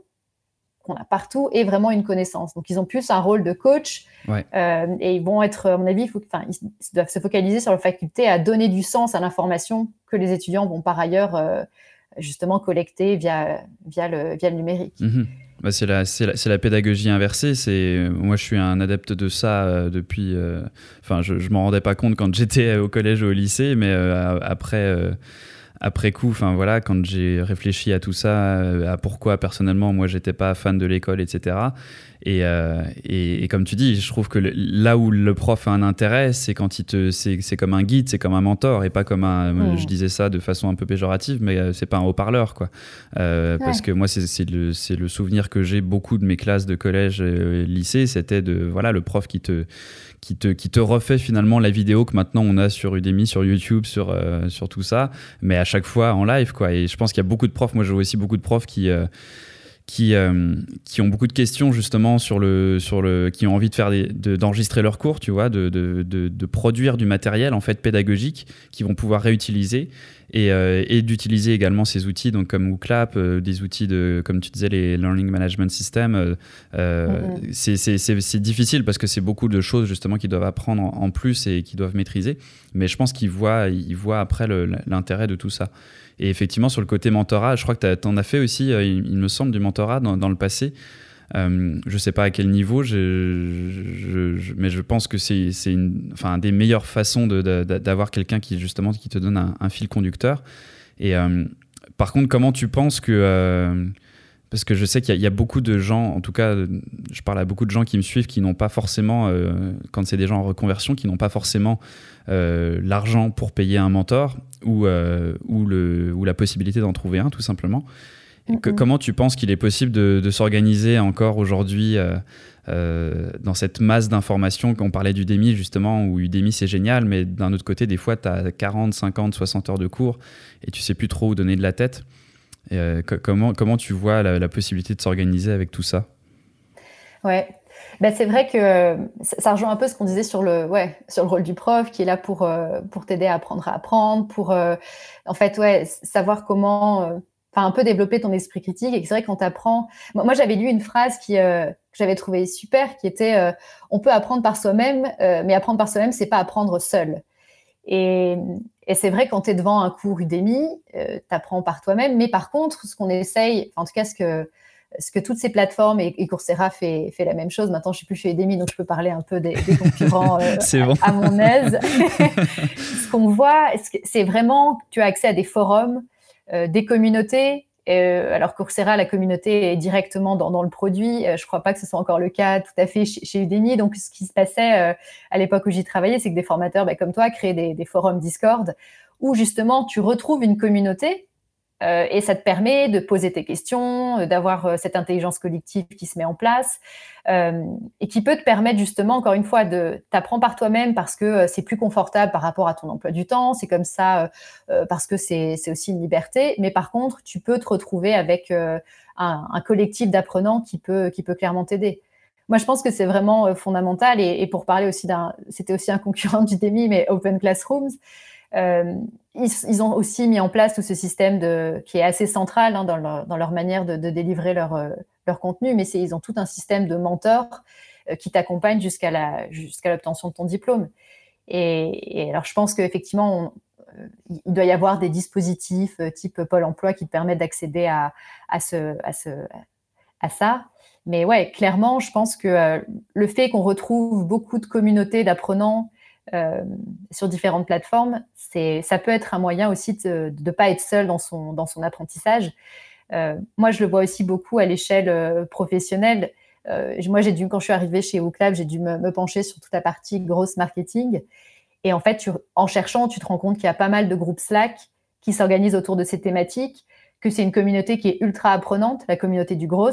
[SPEAKER 1] qu'on a partout et vraiment une connaissance. Donc, ils ont plus un rôle de coach euh, et ils vont être, à mon avis, ils doivent se focaliser sur la faculté à donner du sens à l'information que les étudiants vont par ailleurs euh, justement collecter via, via, le, via le numérique.
[SPEAKER 2] Mhm. Bah, c'est la, la, pédagogie inversée. C'est moi, je suis un adepte de ça euh, depuis. Euh, enfin, je, je m'en rendais pas compte quand j'étais au collège ou au lycée, mais euh, après après coup, enfin voilà, quand j'ai réfléchi à tout ça, à pourquoi personnellement moi j'étais pas fan de l'école, etc. Euh, et, et, comme tu dis, je trouve que là où le prof a un intérêt, c'est quand il te, c'est comme un guide, c'est comme un mentor et pas comme un. Je disais ça de façon un peu péjorative, mais euh, c'est pas un haut-parleur, quoi. Euh, parce que moi, c'est le, le, souvenir que j'ai beaucoup de mes classes de collège, et lycée, c'était de voilà le prof qui te qui te, qui te refait finalement la vidéo que maintenant on a sur Udemy, sur YouTube, sur, sur tout ça, mais à chaque fois en live. Quoi. Et je pense qu'il y a beaucoup de profs, moi je vois aussi beaucoup de profs qui, qui, euh, qui ont beaucoup de questions justement sur le, sur le, qui ont envie de faire d'enregistrer leurs cours, tu vois, de, de, de, produire du matériel en fait pédagogique qu'ils vont pouvoir réutiliser et, euh, et d'utiliser également ces outils, donc comme WooClap, euh, des outils de, comme tu disais, les Learning Management System. Mm-hmm. C'est difficile parce que c'est beaucoup de choses justement qu'ils doivent apprendre en, plus et qu'ils doivent maîtriser, mais je pense qu'ils voient, ils voient après l'intérêt de tout ça. Et effectivement, sur le côté mentorat, je crois que tu en as fait aussi, euh, il, me semble, du mentorat dans, le passé. Euh, je ne sais pas à quel niveau, mais je pense que c'est une enfin, des meilleures façons d'avoir quelqu'un qui justement qui te donne un, fil conducteur. Et euh, par contre, comment tu penses que parce que je sais qu'il y, a beaucoup de gens, en tout cas, je parle à beaucoup de gens qui me suivent, qui n'ont pas forcément, quand c'est des gens en reconversion, qui n'ont pas forcément l'argent pour payer un mentor ou, euh, ou, le, ou la possibilité d'en trouver un, tout simplement. comment tu penses qu'il est possible de, s'organiser encore aujourd'hui euh, euh, dans cette masse d'informations? On parlait d'Udemy justement, où Udemy c'est génial, mais d'un autre côté, des fois tu as 40, 50, 60 heures de cours et tu sais plus trop où donner de la tête. Comment, comment tu vois la, possibilité de s'organiser avec tout ça?
[SPEAKER 1] Ouais, bah, c'est vrai que ça rejoint un peu ce qu'on disait sur le, ouais, sur le rôle du prof qui est là pour, euh, pour t'aider à apprendre à apprendre, pour euh, en fait ouais, savoir comment, euh, un peu développer ton esprit critique. Et c'est vrai quand tu apprends. Moi, j'avais lu une phrase qui, que j'avais trouvé super qui était On peut apprendre par soi-même, mais apprendre par soi-même, c'est pas apprendre seul. Et, et c'est vrai quand tu es devant un cours Udemy, tu apprends par toi-même. Mais par contre, ce qu'on essaye, en tout cas ce que ce que toutes ces plateformes et, Coursera fait, fait la même chose. Maintenant, je suis plus chez Udemy, donc je peux parler un peu des, concurrents *laughs* euh, à, mon aise. *laughs* ce qu'on voit, c'est vraiment tu as accès à des forums, euh, des communautés. Euh, alors Coursera, la communauté est directement dans, le produit. je ne crois pas que ce soit encore le cas tout à fait chez, Udemy. Donc, ce qui se passait à l'époque où j'y travaillais, c'est que des formateurs bah, comme toi créaient des, des forums Discord où justement tu retrouves une communauté euh, et ça te permet de poser tes questions, euh, d'avoir euh, cette intelligence collective qui se met en place et qui peut te permettre justement, encore une fois, de t'apprendre par toi-même parce que c'est plus confortable par rapport à ton emploi du temps, c'est comme ça parce que c'est aussi une liberté. Mais par contre, tu peux te retrouver avec un, collectif d'apprenants qui peut, qui peut clairement t'aider. Moi, je pense que c'est vraiment fondamental. Et, pour parler aussi d'un, c'était aussi un concurrent du DEMI, mais Open Classrooms. Ils, ont aussi mis en place tout ce système qui est assez central hein, dans, leur, manière de, délivrer leur, euh, leur, contenu, mais ils ont tout un système de mentors qui t'accompagnent jusqu'à l'obtention de ton diplôme. Et, alors, je pense qu'effectivement, il doit y avoir des dispositifs type Pôle emploi qui te permettent d'accéder à, à ça. Mais ouais, clairement, je pense que le fait qu'on retrouve beaucoup de communautés d'apprenants euh, sur différentes plateformes, ça peut être un moyen aussi de ne pas être seul dans son, apprentissage. Euh, moi, je le vois aussi beaucoup à l'échelle euh, professionnelle. moi, j'ai dû, quand je suis arrivée chez WooClub, j'ai dû me, pencher sur toute la partie grosse marketing. Et en fait, en cherchant, tu te rends compte qu'il y a pas mal de groupes Slack qui s'organisent autour de ces thématiques, que c'est une communauté qui est ultra apprenante, la communauté du gros.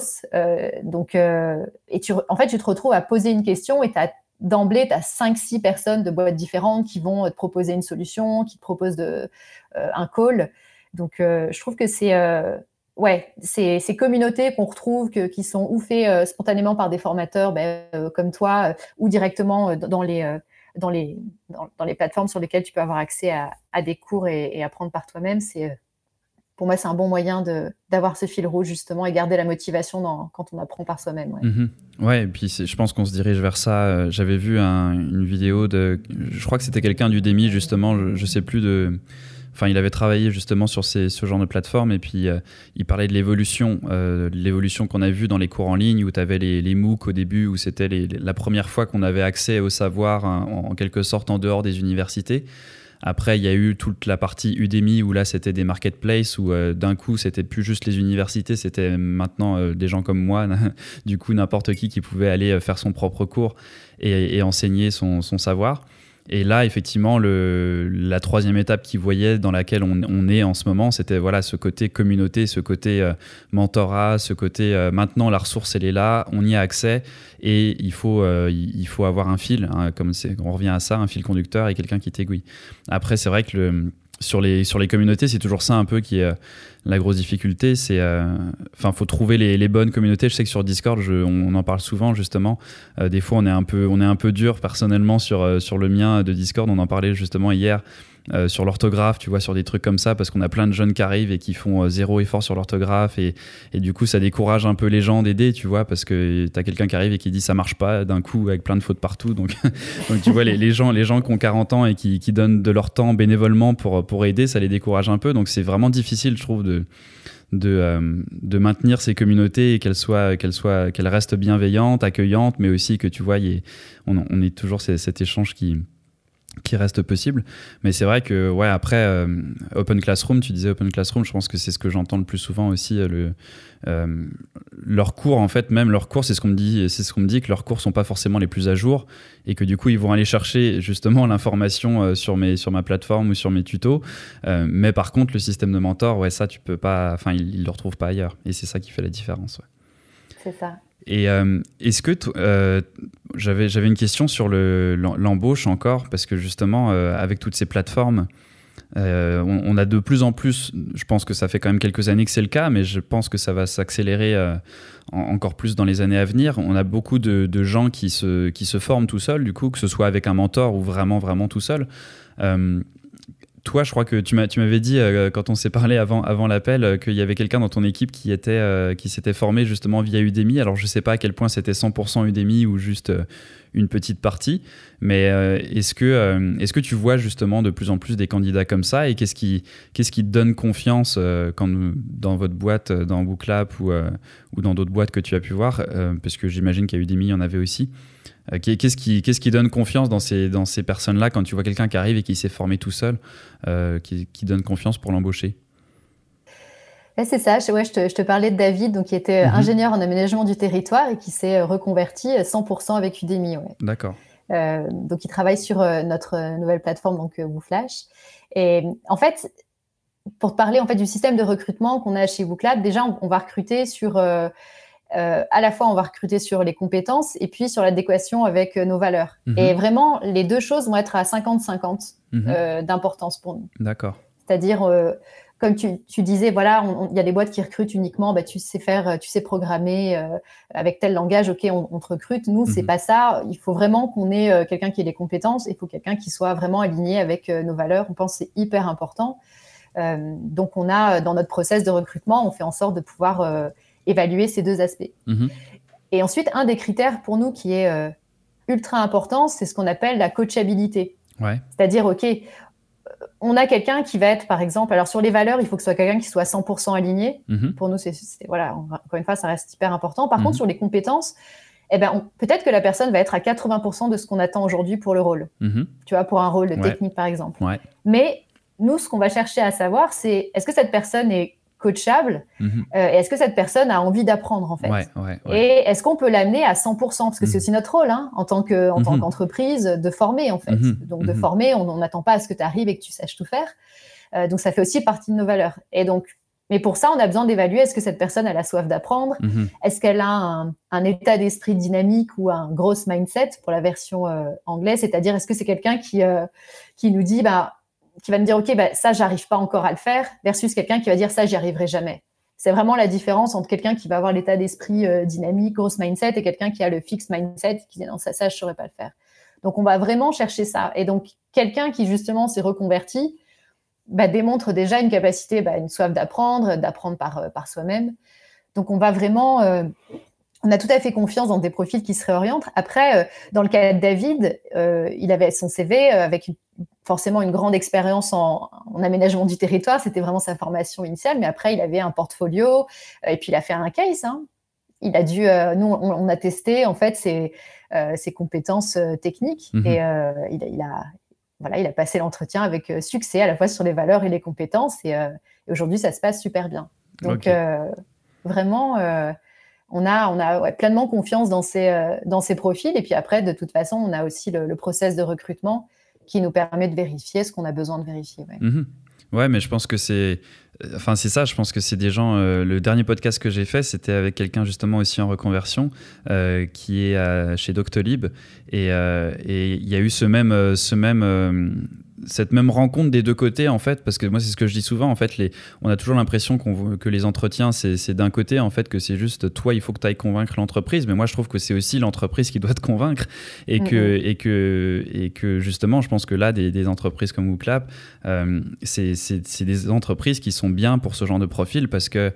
[SPEAKER 1] donc, et en fait, tu te retrouves à poser une question et tu as d'emblée, tu as 5-6 personnes de boîtes différentes qui vont te proposer une solution, qui te proposent de, euh, un call. Donc, euh, je trouve que c'est euh, ouais, ces, communautés qu'on retrouve, qui sont ou faites spontanément par des formateurs ben, comme toi, ou directement dans les, dans, les, dans, les plateformes sur lesquelles tu peux avoir accès à, des cours et, et apprendre par toi-même, c'est pour moi, c'est un bon moyen d'avoir ce fil rouge, justement, et garder la motivation quand on apprend par soi-même.
[SPEAKER 2] Ouais. Mhm. et puis je pense qu'on se dirige vers ça. Euh, j'avais vu une vidéo de. Je crois que c'était quelqu'un du DEMI, justement, je, ne sais plus de. Enfin, il avait travaillé justement sur ces, ce genre de plateforme et puis euh, il parlait de l'évolution, euh, l'évolution qu'on a vue dans les cours en ligne où tu avais les, les, MOOC au début, où c'était la première fois qu'on avait accès au savoir hein, en, quelque sorte en dehors des universités. Après, il y a eu toute la partie Udemy où là, c'était des marketplaces où euh, d'un coup, c'était plus juste les universités, c'était maintenant euh, des gens comme moi, *laughs* du coup, n'importe qui qui pouvait aller euh, faire son propre cours et, enseigner son, savoir. Et là, effectivement, la troisième étape qu'ils voyaient, dans laquelle on, est en ce moment, c'était voilà ce côté communauté, ce côté mentorat, ce côté maintenant la ressource elle est là, on y a accès et il faut, euh, il faut avoir un fil, hein, comme on revient à ça, un fil conducteur et quelqu'un qui t'aiguille. Après, c'est vrai que le, sur, les, sur les communautés, c'est toujours ça un peu qui est euh, la grosse difficulté. C'est, euh, enfin, faut trouver les, bonnes communautés. Je sais que sur Discord, on, en parle souvent justement. des fois, on est un peu, on est un peu dur personnellement sur, sur le mien de Discord. On en parlait justement hier. Euh, sur l'orthographe, tu vois, sur des trucs comme ça, parce qu'on a plein de jeunes qui arrivent et qui font euh, zéro effort sur l'orthographe, et, et, du coup, ça décourage un peu les gens d'aider, tu vois, parce que tu as quelqu'un qui arrive et qui dit ça marche pas d'un coup avec plein de fautes partout. Donc, *laughs* donc tu vois, les, les, gens, les gens qui ont 40 ans et qui, qui, donnent de leur temps bénévolement pour, pour aider, ça les décourage un peu. Donc, c'est vraiment difficile, je trouve, de. De, euh, de, maintenir ces communautés et qu'elles soient, qu'elles soient, qu'elles restent bienveillantes, accueillantes, mais aussi que tu vois, y on, on est toujours cet échange qui, qui reste possible. Mais c'est vrai que, ouais, après, euh, Open Classroom, tu disais Open Classroom, je pense que c'est ce que j'entends le plus souvent aussi. Euh, le, euh, leurs cours, en fait, même leurs cours, c'est ce qu'on me dit, ce qu'on me dit que leurs cours sont pas forcément les plus à jour et que du coup, ils vont aller chercher justement *laughs* l'information sur, sur ma plateforme ou sur mes tutos. mais par contre, le système de mentor, ouais, ça, tu peux pas, enfin, ils, le retrouvent pas ailleurs. Et c'est ça qui fait la différence. Ouais.
[SPEAKER 1] C'est ça.
[SPEAKER 2] Et euh, est-ce que euh, j'avais j'avais une question sur l'embauche encore parce que justement euh, avec toutes ces plateformes, on, a de plus en plus. Je pense que ça fait quand même quelques années que c'est le cas, mais je pense que ça va s'accélérer encore plus dans les années à venir. On a beaucoup de, gens qui se qui se forment tout seuls, du coup, que ce soit avec un mentor ou vraiment vraiment tout seul toi, je crois que tu m'avais dit euh, quand on s'est parlé avant, l'appel euh, qu'il y avait quelqu'un dans ton équipe qui euh, s'était formé justement via Udemy. Alors je sais pas à quel point c'était 100% Udemy ou juste une petite partie, mais est-ce que tu vois justement de plus en plus des candidats comme ça et qu'est-ce qui te donne confiance dans votre boîte, dans Booklap ou ou dans d'autres boîtes que tu as pu voir, parce que j'imagine qu'à Udemy il y en avait aussi. Euh, qu'est-ce qui, donne confiance dans ces, dans ces personnes-là quand tu vois quelqu'un qui arrive et qui s'est formé tout seul, euh, qui, qui, donne confiance pour l'embaucher?
[SPEAKER 1] C'est ça, je, ouais, je, te, je, te, parlais de David, donc, qui était mhm. ingénieur en aménagement du territoire et qui s'est reconverti 100% avec Udemy. Ouais.
[SPEAKER 2] D'accord.
[SPEAKER 1] Euh, donc, il travaille sur notre nouvelle plateforme, donc WooFlash. Et en fait, pour te parler en fait du système de recrutement qu'on a chez WooClap, déjà, on, on va recruter sur euh, à la fois on va recruter sur les compétences et puis sur l'adéquation avec euh, nos valeurs. Mhm. Et vraiment, les deux choses vont être à 50-50 mhm. euh, d'importance pour nous.
[SPEAKER 2] D'accord.
[SPEAKER 1] C'est-à-dire, comme tu, disais, voilà, il y a des boîtes qui recrutent uniquement, bah, tu sais faire, tu sais programmer avec tel langage, ok, on, te recrute. Nous, c'est mhm. pas ça. Il faut vraiment qu'on ait quelqu'un qui ait des compétences. Il faut quelqu'un qui soit vraiment aligné avec nos valeurs. On pense que c'est hyper important. donc, on a dans notre process de recrutement, on fait en sorte de pouvoir évaluer ces deux aspects. Mhm. Et ensuite, un des critères pour nous qui est euh, ultra important, c'est ce qu'on appelle la coachabilité.
[SPEAKER 2] Ouais.
[SPEAKER 1] C'est-à-dire, OK, on a quelqu'un qui va être, par exemple, alors sur les valeurs, il faut que ce soit quelqu'un qui soit 100% aligné.
[SPEAKER 2] Mhm.
[SPEAKER 1] Pour nous, c'est voilà, encore une fois, ça reste hyper important. Par
[SPEAKER 2] Mhm.
[SPEAKER 1] contre, sur les compétences, eh ben, peut-être que la personne va être à 80% de ce qu'on attend aujourd'hui pour le rôle. Tu vois, pour un rôle
[SPEAKER 2] Ouais.
[SPEAKER 1] technique, par exemple.
[SPEAKER 2] Ouais.
[SPEAKER 1] Mais nous, ce qu'on va chercher à savoir, c'est est-ce que cette personne est coachable
[SPEAKER 2] Mhm.
[SPEAKER 1] euh, et est-ce que cette personne a envie d'apprendre, en fait?
[SPEAKER 2] Ouais, ouais, ouais.
[SPEAKER 1] Et est-ce qu'on peut l'amener à 100% Parce que c'est
[SPEAKER 2] Mhm.
[SPEAKER 1] aussi notre rôle, hein, en tant que- en tant
[SPEAKER 2] Mhm.
[SPEAKER 1] qu'entreprise, de former, en fait. Donc, de former, on n'attend pas à ce que tu arrives et que tu saches tout faire. Euh, donc, ça fait aussi partie de nos valeurs. Et donc, mais pour ça, on a besoin d'évaluer est-ce que cette personne a la soif d'apprendre? Est-ce qu'elle a un, un état d'esprit dynamique ou un gros mindset pour la version euh, anglaise? C'est-à-dire, est-ce que c'est quelqu'un qui, qui nous dit, bah, qui va nous dire, OK, bah, ça, j'arrive pas encore à le faire, versus quelqu'un qui va dire, ça, j'y arriverai jamais. C'est vraiment la différence entre quelqu'un qui va avoir l'état d'esprit euh, dynamique, grosse mindset, et quelqu'un qui a le fixe mindset, qui dit, non, ça, ça, je saurais pas le faire. Donc, on va vraiment chercher ça. Et donc, quelqu'un qui, justement, s'est reconverti, bah, démontre déjà une capacité, bah, une soif d'apprendre, d'apprendre par, euh, par soi-même. Donc, on va vraiment, euh, on a tout à fait confiance dans des profils qui se réorientent. Après, dans le cas de David, il avait son CV avec une- forcément une grande expérience en, en aménagement du territoire. C'était vraiment sa formation initiale. Mais après, il avait un portfolio euh, et puis il a fait un case. hein. Il a dû, euh, nous, on, on a testé en fait ses, euh, ses compétences techniques
[SPEAKER 2] Mhm.
[SPEAKER 1] et euh, il, a, il a, voilà, il a passé l'entretien avec succès à la fois sur les valeurs et les compétences. Et, et aujourd'hui, ça se passe super bien. Donc, vraiment, on a, on a ouais, pleinement confiance dans ces, dans ces profils. Et puis après, de toute façon, on a aussi le, le process de recrutement qui nous permet de vérifier ce qu'on a besoin de vérifier. ouais.
[SPEAKER 2] Mhm. Mais je pense que c'est. Enfin, c'est ça, je pense que c'est des gens. euh, le dernier podcast que j'ai fait, c'était avec quelqu'un justement aussi en reconversion, euh, qui est chez Doctolib. Et euh, il y a eu ce même. euh, Ce même euh, cette même rencontre des deux côtés en fait parce que moi c'est ce que je dis souvent en fait les on a toujours l'impression qu'on que les entretiens c'est d'un côté en fait que c'est juste toi il faut que tu ailles convaincre l'entreprise mais moi je trouve que c'est aussi l'entreprise qui doit te convaincre et que et que et que justement je pense que là des, des entreprises comme WooClap euh, c'est des entreprises qui sont bien pour ce genre de profil parce que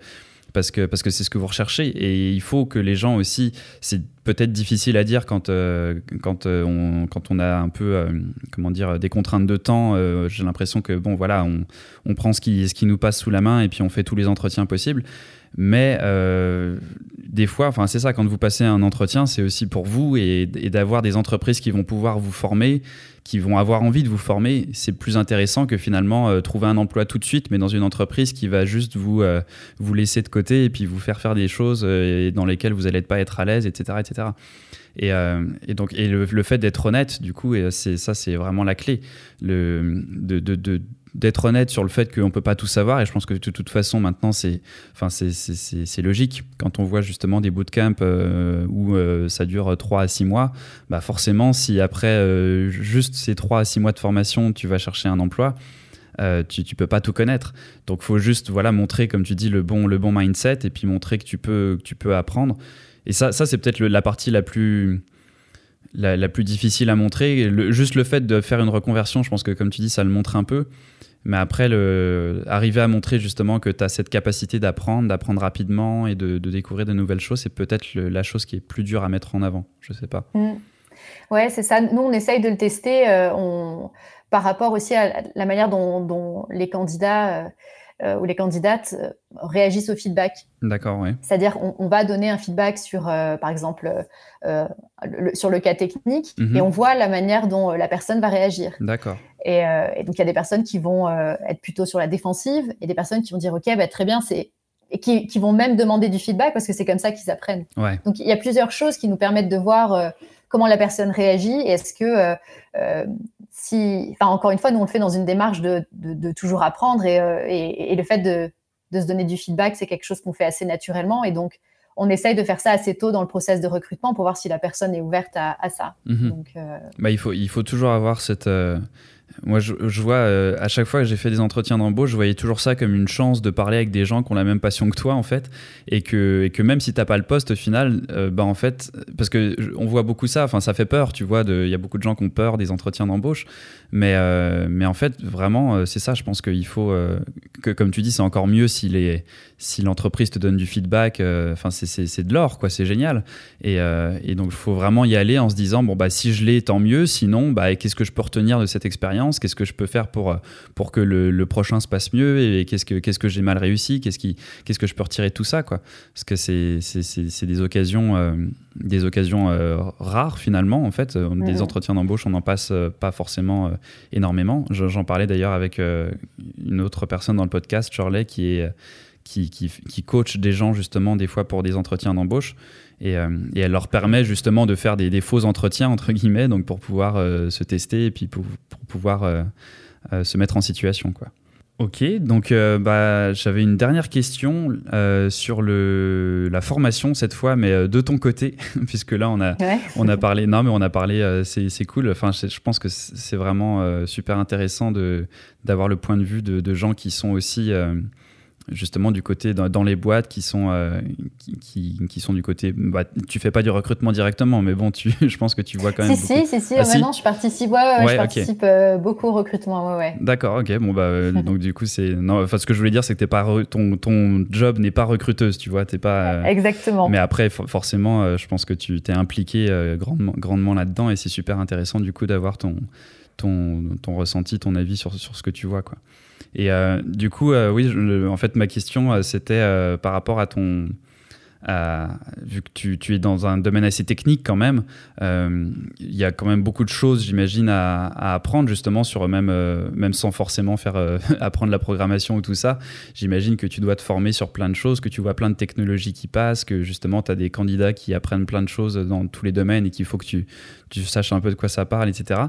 [SPEAKER 2] parce que parce que c'est ce que vous recherchez. Et il faut que les gens aussi c'est peut-être difficile à dire quand euh, quand euh, on quand on a un peu euh, comment dire des contraintes de temps j'ai l'impression que bon voilà on, on prend ce qui ce qui nous passe sous la main et puis on fait tous les entretiens possibles mais euh, des fois, enfin c'est ça, quand vous passez un entretien, c'est aussi pour vous et, d'avoir des entreprises qui vont pouvoir vous former, qui vont avoir envie de vous former, c'est plus intéressant que finalement euh, trouver un emploi tout de suite, mais dans une entreprise qui va juste vous, euh, vous laisser de côté et puis vous faire faire des choses dans lesquelles vous n'allez pas être à l'aise, etc. etc. Et, donc le, fait d'être honnête, du coup, et ça, c'est vraiment la clé, d'être honnête sur le fait qu'on peut pas tout savoir et je pense que de toute façon maintenant c'est enfin logique. Quand on voit justement des bootcamps euh, où euh, ça dure 3 à 6 mois bah forcément si après euh, juste ces 3 à 6 mois de formation tu vas chercher un emploi euh, tu, tu peux pas tout connaître. Donc faut juste voilà montrer comme tu dis le bon le bon mindset et puis montrer que tu peux que tu peux apprendre. Et ça ça c'est peut-être la partie la plus la, plus difficile à montrer. Juste le fait de faire une reconversion, je pense que comme tu dis, ça le montre un peu. Mais après, arriver à montrer justement que tu as cette capacité d'apprendre, d'apprendre rapidement et de, découvrir de nouvelles choses, c'est peut-être la chose qui est plus dure à mettre en avant. Je sais pas.
[SPEAKER 1] Mm. Ouais, c'est ça. Nous, on essaye de le tester euh, par rapport aussi à la manière dont, dont les candidats euh, euh, ou les candidates euh, réagissent au feedback.
[SPEAKER 2] D'accord, ouais.
[SPEAKER 1] C'est-à-dire, on, on va donner un feedback sur, euh, par exemple, le- sur le cas technique,
[SPEAKER 2] Mhm.
[SPEAKER 1] et on voit la manière dont la personne va réagir.
[SPEAKER 2] D'accord.
[SPEAKER 1] Et, et donc, il y a des personnes qui vont être plutôt sur la défensive, et des personnes qui vont dire, OK, bah, très bien, c'est et qui, qui vont même demander du feedback parce que c'est comme ça qu'ils apprennent.
[SPEAKER 2] Ouais.
[SPEAKER 1] Donc, il y a plusieurs choses qui nous permettent de voir euh, comment la personne réagit est-ce que, euh, euh, si, enfin, encore une fois, nous, on le fait dans une démarche de, de, de toujours apprendre et, euh, et, et le fait de, de se donner du feedback, c'est quelque chose qu'on fait assez naturellement et donc, on essaye de faire ça assez tôt dans le process de recrutement pour voir si la personne est ouverte à, à ça.
[SPEAKER 2] Mhm.
[SPEAKER 1] Donc, euh,
[SPEAKER 2] Bah, il, faut, il faut toujours avoir cette. Moi, je, vois, euh, à chaque fois que j'ai fait des entretiens d'embauche, je voyais toujours ça comme une chance de parler avec des gens qui ont la même passion que toi, en fait. Et que, même si tu n'as pas le poste, au final, euh, bah, en fait, parce que on voit beaucoup ça, enfin, ça fait peur, tu vois. Il y a beaucoup de gens qui ont peur des entretiens d'embauche. Mais, euh, mais en fait, vraiment, c'est ça. Je pense qu'il faut, que, comme tu dis, c'est encore mieux si l'entreprise te donne du feedback, enfin c'est de l'or, quoi, c'est génial. Et, et, donc il faut vraiment y aller en se disant bon bah si je l'ai, tant mieux. Sinon, bah qu'est-ce que je peux retenir de cette expérience? Qu'est-ce que je peux faire pour, pour que le, prochain se passe mieux Et qu'est-ce que, qu'est-ce que j'ai mal réussi qu'est-ce, qui, qu'est-ce que je peux retirer de tout ça quoi Parce que c'est, c'est, des occasions, euh, des occasions euh, rares finalement. En fait, des entretiens d'embauche, on n'en passe euh, pas forcément énormément. J'en parlais d'ailleurs avec une autre personne dans le podcast, Shirley, qui est qui, qui, qui, coach des gens justement des fois pour des entretiens d'embauche. Euh, et, elle leur permet justement de faire des, faux entretiens, entre guillemets, donc pour pouvoir euh, se tester et puis pour, pouvoir euh, se mettre en situation. Quoi. Ok, donc bah, j'avais une dernière question sur le, la formation cette fois, mais de ton côté, *laughs* puisque là on a, on a parlé, non mais on a parlé, c'est cool, enfin je, pense que c'est vraiment super intéressant d'avoir le point de vue de, de, gens qui sont aussi justement du côté dans, les boîtes qui sont euh, qui, qui, sont du côté bah, tu fais pas du recrutement directement mais bon tu *laughs* je pense que tu vois quand même
[SPEAKER 1] si si si, ah, si maintenant je participe ouais, je participe euh, beaucoup au recrutement ouais,
[SPEAKER 2] d'accord ok bon bah euh, *laughs* donc du coup c'est non enfin ce que je voulais dire c'est que t'es pas ton ton job n'est pas recruteuse tu vois t'es pas
[SPEAKER 1] exactement.
[SPEAKER 2] mais après forcément je pense que tu t'es impliqué grandement grandement là dedans et c'est super intéressant du coup d'avoir ton ton, ton ressenti ton avis sur, sur ce que tu vois quoi et euh, du coup, euh, oui, en fait, ma question, euh, c'était par rapport à ton, vu que tu, es dans un domaine assez technique quand même, il y a quand même beaucoup de choses, j'imagine, à, apprendre justement sur même, euh, même sans forcément faire *laughs* apprendre la programmation ou tout ça. J'imagine que tu dois te former sur plein de choses, que tu vois plein de technologies qui passent, que justement tu as des candidats qui apprennent plein de choses dans tous les domaines et qu'il faut que tu, tu, saches un peu de quoi ça parle, etc.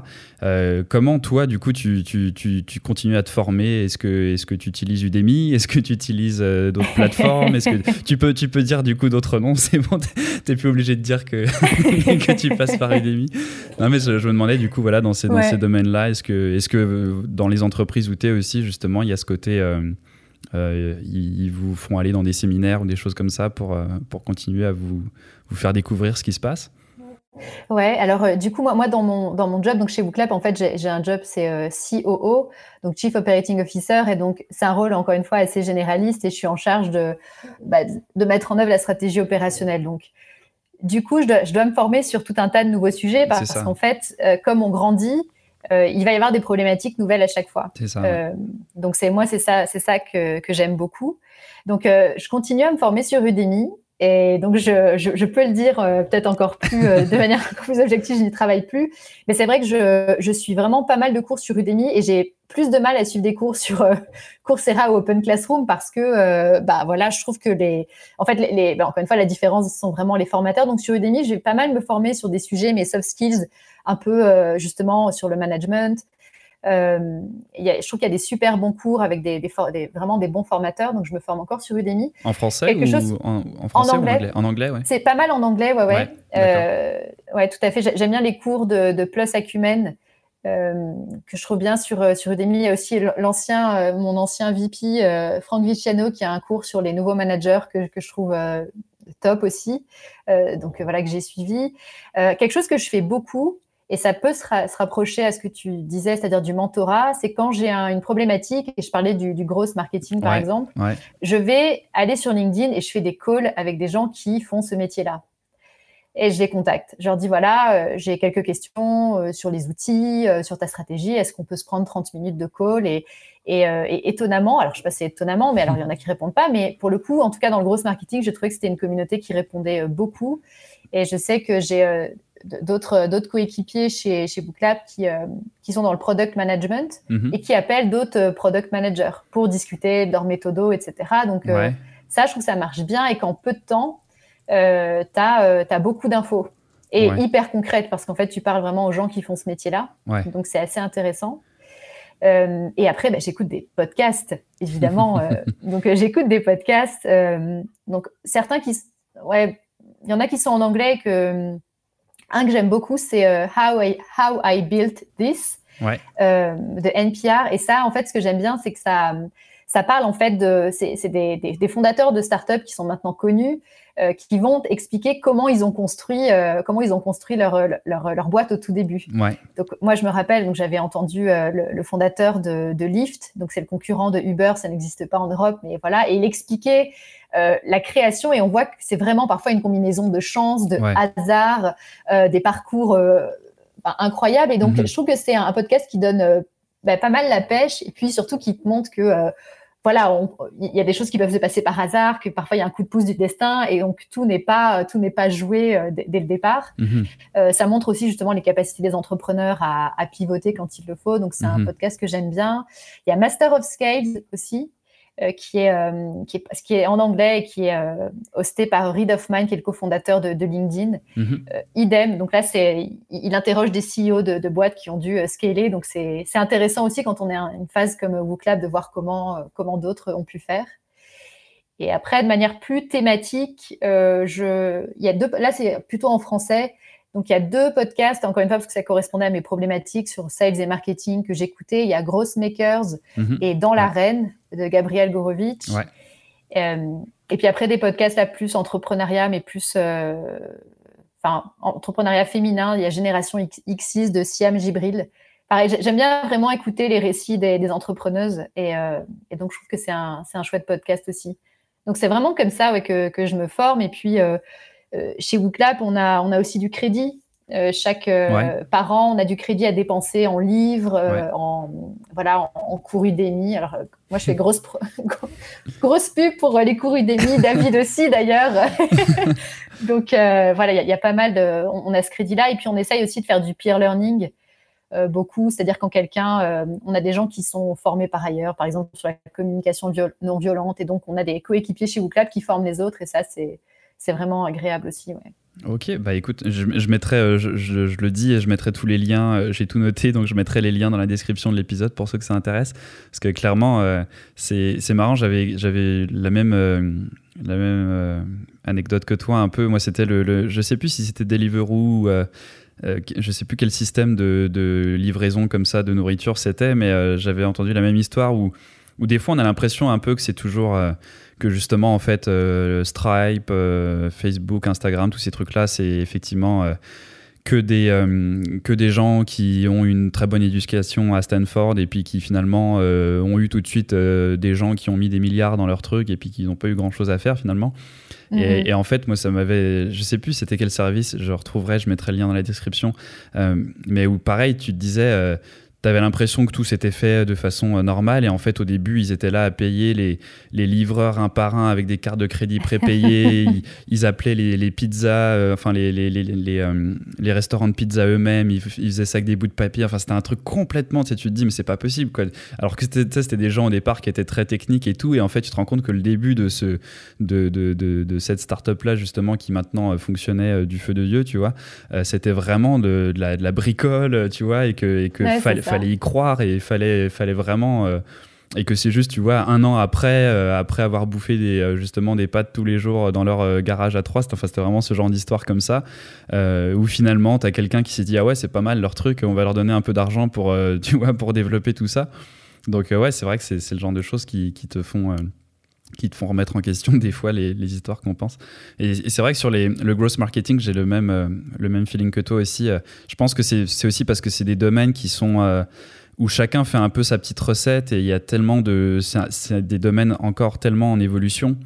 [SPEAKER 2] comment toi, du coup, tu, tu, tu continues à te former? Est-ce que, est que tu utilises Udemy? Est-ce que tu utilises d'autres plateformes? Est-ce que *laughs* tu peux, tu peux dire du coup d'autres noms, c'est bon, t'es plus obligé de dire que, *laughs* que tu passes par Udemy. Non, mais je, me demandais, du coup, voilà, dans ces, dans ces domaines-là, est-ce que, est que euh, dans les entreprises où tu es aussi, justement, il y a ce côté. Euh, euh, ils, vous font aller dans des séminaires ou des choses comme ça pour, pour continuer à vous, vous faire découvrir ce qui se passe?
[SPEAKER 1] Ouais, alors euh, du coup, moi, moi dans, mon, dans mon job, donc chez Booklab, en fait, j'ai un job, c'est euh, COO, donc Chief Operating Officer, et donc c'est un rôle, encore une fois, assez généraliste, et je suis en charge de, bah, de mettre en œuvre la stratégie opérationnelle. Donc, du coup, je dois, je dois me former sur tout un tas de nouveaux sujets, parce, qu'en fait, euh, comme on grandit, il va y avoir des problématiques nouvelles à chaque fois.
[SPEAKER 2] Ça,
[SPEAKER 1] donc, c'est moi, c'est ça, ça que, que j'aime beaucoup. Donc, je continue à me former sur Udemy. Et donc, je, je, je peux le dire euh, peut-être encore plus, euh, de *laughs* manière plus objective, je n'y travaille plus. Mais c'est vrai que je, je, suis vraiment pas mal de cours sur Udemy et j'ai plus de mal à suivre des cours sur euh, Coursera ou Open Classroom parce que, bah voilà, je trouve que les, en fait, les, les bah, encore une fois, la différence sont vraiment les formateurs. Donc, sur Udemy, je vais pas mal me former sur des sujets, mes soft skills, un peu justement sur le management, euh, y a, je trouve qu'il y a des super bons cours avec des, des, vraiment des bons formateurs, donc je me forme encore sur Udemy.
[SPEAKER 2] En français ou en, français
[SPEAKER 1] en anglais.
[SPEAKER 2] en anglais, ouais.
[SPEAKER 1] C'est pas mal en anglais, ouais, ouais. Ouais, euh, tout à fait. J'aime bien les cours de, de Plus Acumen. Euh, que je trouve bien sur, sur Udemy. Il y a aussi l'ancien, mon ancien VP, Franck Viciano, qui a un cours sur les nouveaux managers que, que je trouve top aussi. donc voilà, que j'ai suivi. quelque chose que je fais beaucoup, et ça peut se, rapprocher à ce que tu disais, c'est-à-dire du mentorat. C'est quand j'ai une problématique, et je parlais du, du gros marketing par exemple, je vais aller sur LinkedIn et je fais des calls avec des gens qui font ce métier-là. Et je les contacte. Je leur dis voilà, euh, j'ai quelques questions euh, sur les outils, euh, sur ta stratégie. Est-ce qu'on peut se prendre 30 minutes de call et, et, et, étonnamment, alors je sais pas si c'est étonnamment, mais alors il y en a qui répondent pas, mais pour le coup, en tout cas dans le gros marketing, je trouvais que c'était une communauté qui répondait beaucoup. Et je sais que j'ai d'autres d'autres coéquipiers chez chez Booklab qui euh, qui sont dans le product management mhm. et qui appellent d'autres euh, product managers pour discuter de leurs méthodos etc donc euh, ça je trouve que ça marche bien et qu'en peu de temps euh, tu as, as, beaucoup d'infos et hyper concrètes parce qu'en fait tu parles vraiment aux gens qui font ce métier là donc c'est assez intéressant et après, bah, j'écoute des podcasts, évidemment. *laughs* donc, j'écoute des podcasts. donc, certains qui, ouais, il y en a qui sont en anglais que un que j'aime beaucoup, c'est euh, How, I, How I Built This. de NPR. Et ça, en fait, ce que j'aime bien, c'est que ça, ça parle en fait de, c'est des, des, fondateurs de startups qui sont maintenant connus, euh, qui vont expliquer comment ils ont construit, euh, comment ils ont construit leur, leur, leur, boîte au tout début.
[SPEAKER 2] Ouais.
[SPEAKER 1] Donc moi je me rappelle, donc j'avais entendu euh, le, fondateur de, de Lyft, donc c'est le concurrent de Uber, ça n'existe pas en Europe, mais voilà, et il expliquait la création et on voit que c'est vraiment parfois une combinaison de chance, de hasard, des parcours incroyables. Et donc mhm. je trouve que c'est un, podcast qui donne bah, pas mal la pêche et puis surtout qui te montre que voilà, il y a des choses qui peuvent se passer par hasard, que parfois il y a un coup de pouce du destin, et donc tout n'est pas tout n'est pas joué euh, dès, le départ. Mhm. Euh, ça montre aussi justement les capacités des entrepreneurs à, pivoter quand il le faut. Donc c'est un mhm. podcast que j'aime bien. Il y a Master of Scales aussi, euh, qui, est, euh, qui, est, qui est en anglais et qui est euh, hosté par Reid Hoffman, qui est le cofondateur de, LinkedIn. Mhm. idem. Donc là, c'est, il interroge des CEO de, boîtes qui ont dû scaler. Donc c'est, intéressant aussi quand on est à une phase comme WooClap de voir comment, comment d'autres ont pu faire. Et après, de manière plus thématique, je, il y a deux, là, c'est plutôt en français. Donc, il y a deux podcasts, encore une fois, parce que ça correspondait à mes problématiques sur sales et marketing que j'écoutais. Il y a Gross Makers mhm. et Dans l'arène de Gabriel Gorovitch. Euh, et puis après, des podcasts là, plus entrepreneuriat, mais plus. Euh, enfin, entrepreneuriat féminin. Il y a Génération X6 de Siam Gibril. Pareil, j'aime bien vraiment écouter les récits des, entrepreneuses. Euh, et, donc, je trouve que c'est un, un, chouette podcast aussi. Donc, c'est vraiment comme ça que, que, je me forme. Et puis, chez WooClap, on a, on a aussi du crédit. Euh, chaque euh, parent, on a du crédit à dépenser en livres, en voilà, en, cours Udemy. Alors moi, je fais grosse *laughs* grosse pub pour les cours Udemy, *laughs* David aussi d'ailleurs. *laughs* Donc voilà, il y, a pas mal de, on, a ce crédit-là et puis on essaye aussi de faire du peer learning. beaucoup, c'est-à-dire quand quelqu'un, on a des gens qui sont formés par ailleurs, par exemple sur la communication non violente, et donc on a des coéquipiers chez WooClap qui forment les autres, et ça c'est c'est vraiment agréable aussi. Ouais.
[SPEAKER 2] Ok, bah écoute, je, mettrai, euh, je, le dis, je mettrai tous les liens, euh, j'ai tout noté, donc je mettrai les liens dans la description de l'épisode pour ceux que ça intéresse. Parce que clairement, euh, c'est marrant, j'avais la même, la même anecdote que toi un peu. Moi, c'était le, le, Je sais plus si c'était Deliveroo ou. je sais plus quel système de, de, livraison comme ça de nourriture c'était, mais j'avais entendu la même histoire où, où des fois on a l'impression un peu que c'est toujours que justement en fait euh, Stripe, euh, Facebook, Instagram, tous ces trucs là, c'est effectivement euh, que des que des gens qui ont une très bonne éducation à Stanford et puis qui finalement ont eu tout de suite des gens qui ont mis des milliards dans leur truc et puis qui n'ont pas eu grand chose à faire finalement. Et, mhm. et, en fait, moi, ça m'avait, je sais plus c'était quel service, je retrouverai, je mettrai le lien dans la description, mais où pareil, tu te disais, T'avais l'impression que tout s'était fait de façon euh, normale et en fait au début ils étaient là à payer les, les livreurs un par un avec des cartes de crédit prépayées, *laughs* ils, ils, appelaient les, les pizzas, euh, enfin les, les, les, euh, les, restaurants de pizza eux-mêmes, ils, faisaient ça avec des bouts de papier, enfin c'était un truc complètement, tu, sais, tu te dis mais c'est pas possible quoi. Alors que c'était des gens au départ qui étaient très techniques et tout. Et en fait tu te rends compte que le début de, ce, de, de, de, de cette start-up là justement qui maintenant fonctionnait du feu de Dieu, tu vois, c'était vraiment de, la, de, la, bricole, tu vois, et que, et que fallait fallait y croire et il fallait, fallait vraiment. Euh, et que c'est juste, tu vois, un an après, euh, après avoir bouffé des, euh, justement des pâtes tous les jours dans leur garage à trois, c'était vraiment ce genre d'histoire comme ça, où finalement, tu as quelqu'un qui s'est dit, ah ouais, c'est pas mal leur truc, on va leur donner un peu d'argent pour, *laughs* tu vois, pour développer tout ça. Donc, ouais, c'est vrai que c'est le genre de choses qui te font qui te font remettre en question des fois les, les histoires qu'on pense. Et, c'est vrai que sur les, le gross marketing, j'ai le même, euh, le même feeling que toi aussi. Euh, je pense que c'est aussi parce que c'est des domaines qui sont euh, où chacun fait un peu sa petite recette et il y a tellement de. C'est des domaines encore tellement en évolution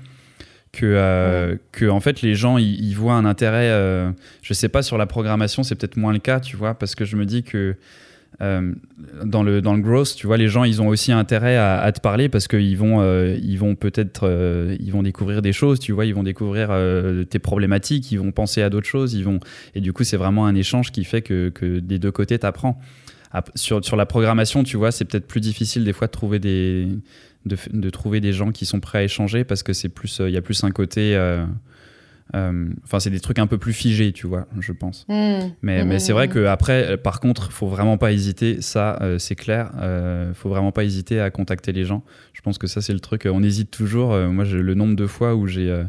[SPEAKER 2] que, que en fait les gens ils, voient un intérêt. je sais pas sur la programmation, c'est peut-être moins le cas, tu vois, parce que je me dis que euh, dans le dans le growth, tu vois, les gens, ils ont aussi intérêt à, te parler parce qu'ils vont euh, vont peut-être euh, ils vont découvrir des choses, tu vois, ils vont découvrir tes problématiques, ils vont penser à d'autres choses, ils vont et du coup, c'est vraiment un échange qui fait que, que des deux côtés t'apprends. Sur, sur la programmation, tu vois, c'est peut-être plus difficile des fois de trouver des de, de, trouver des gens qui sont prêts à échanger parce que c'est plus il y a plus un côté enfin, c'est des trucs un peu plus figés, tu vois, je pense. Mmh. Mais, mmh, mais c'est mmh, vrai que après, euh, par contre, faut vraiment pas hésiter. Ça, euh, c'est clair. Euh, faut vraiment pas hésiter à contacter les gens. Je pense que ça, c'est le truc. On hésite toujours. moi, le nombre de fois où j'ai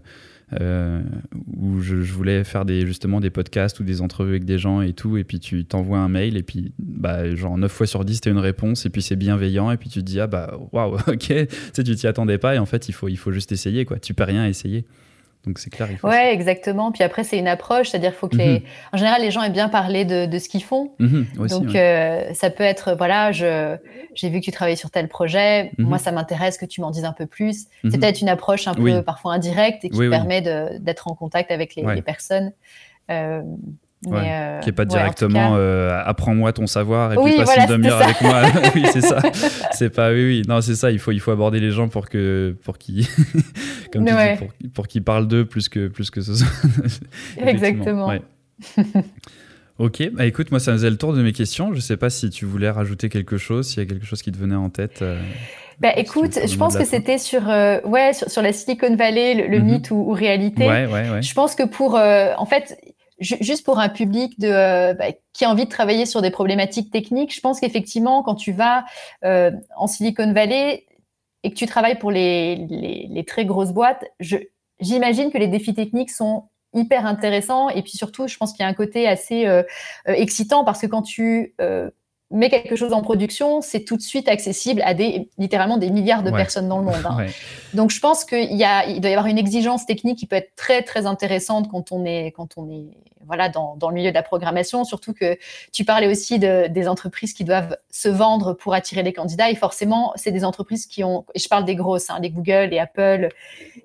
[SPEAKER 2] euh, où je, voulais faire des, justement des podcasts ou des entrevues avec des gens et tout, et puis tu t'envoies un mail, et puis bah, genre 9 fois sur 10, tu as une réponse, et puis c'est bienveillant, et puis tu te dis, ah bah waouh, *laughs* ok, tu sais, tu t'y attendais pas, et en fait, il faut, il faut juste essayer, quoi. Tu peux rien essayer. Donc c'est clair.
[SPEAKER 1] Il ouais, exactement. Puis après, c'est une approche, c'est-à-dire faut que les... Mhm. en général, les gens aiment bien parler de, de ce qu'ils font. Mhm, Donc euh, ça peut être, voilà, je j'ai vu que tu travaillais sur tel projet. Mhm. Moi, ça m'intéresse que tu m'en dises un peu plus. C'est peut-être une approche un peu parfois indirecte et qui permet d'être en contact avec les, les personnes.
[SPEAKER 2] Euh, euh, qui est pas directement euh, apprends-moi ton savoir et puis passe une demi-heure avec moi. *laughs* oui, c'est ça. C'est pas oui, oui. Non, c'est ça. Il faut, il faut aborder les gens pour que, pour qu'ils, *laughs* comme tu dis, pour, qu'ils parlent d'eux plus que, plus que ce soit. *laughs*
[SPEAKER 1] Exactement.
[SPEAKER 2] ok. Bah, écoute, moi, ça faisait le tour de mes questions. Je sais pas si tu voulais rajouter quelque chose, s'il y a quelque chose qui te venait en tête. Euh,
[SPEAKER 1] bah, écoute, je pense que c'était sur, ouais, sur, la Silicon Valley, le, mhm. mythe ou, ou réalité.
[SPEAKER 2] Ouais, ouais, ouais.
[SPEAKER 1] Je pense que pour, en fait, juste pour un public de, euh, bah, qui a envie de travailler sur des problématiques techniques, je pense qu'effectivement, quand tu vas euh, en Silicon Valley et que tu travailles pour les, les, les très grosses boîtes, j'imagine que les défis techniques sont hyper intéressants. Et puis surtout, je pense qu'il y a un côté assez euh, excitant parce que quand tu mets quelque chose en production, c'est tout de suite accessible à des littéralement des milliards de personnes dans le monde. Hein. *laughs* Donc je pense qu'il y a, il doit y avoir une exigence technique qui peut être très très intéressante quand on est quand on est voilà dans, dans le milieu de la programmation. Surtout que tu parlais aussi de, des entreprises qui doivent se vendre pour attirer les candidats et forcément c'est des entreprises qui ont et je parle des grosses, hein, les Google, les Apple,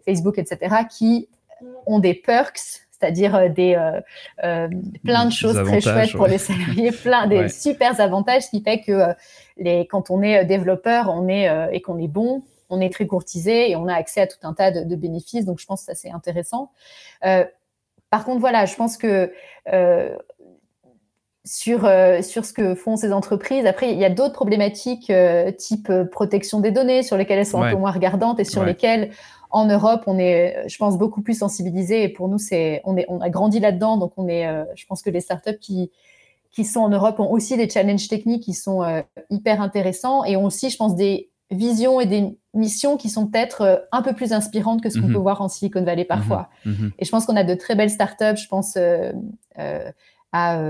[SPEAKER 1] Facebook, etc. qui ont des perks c'est-à-dire euh, des euh, euh, plein de choses très chouettes pour les salariés, plein des super avantages, ce qui fait que les, quand on est développeur, on est et qu'on est bon, on est très courtisé et on a accès à tout un tas de, bénéfices. Donc je pense que ça c'est intéressant. par contre, voilà, je pense que sur, sur ce que font ces entreprises. Après, il y a d'autres problématiques type protection des données sur lesquelles elles sont un peu moins regardantes et sur lesquelles en Europe, on est, je pense, beaucoup plus sensibilisé. Et pour nous, c'est, on, est, on a grandi là-dedans. Donc, on est, euh, je pense que les startups qui, qui sont en Europe ont aussi des challenges techniques qui sont euh, hyper intéressants et ont aussi, je pense, des visions et des missions qui sont peut-être euh, un peu plus inspirantes que ce qu'on mhm. peut voir en Silicon Valley parfois. Mhm. Mhm. Et je pense qu'on a de très belles startups. Je pense à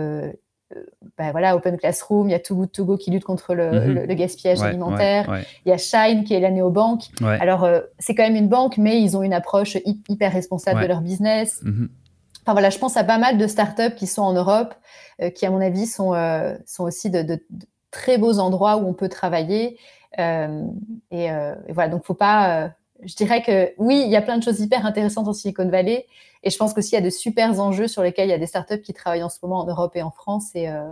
[SPEAKER 1] ben voilà, Open Classroom, il y a Too Good To Go qui lutte contre le, mhm. gaspillage alimentaire, il y a Shine qui est la néobanque. Alors, euh, c'est quand même une banque, mais ils ont une approche hyper responsable de leur business. Mhm. Enfin voilà, je pense à pas mal de startups qui sont en Europe, euh, qui à mon avis sont, sont aussi de, très beaux endroits où on peut travailler. Et, et, voilà, donc faut pas je dirais que oui, il y a plein de choses hyper intéressantes en Silicon Valley. Et je pense qu'aussi, il y a de super enjeux sur lesquels il y a des startups qui travaillent en ce moment en Europe et en France. Et, euh,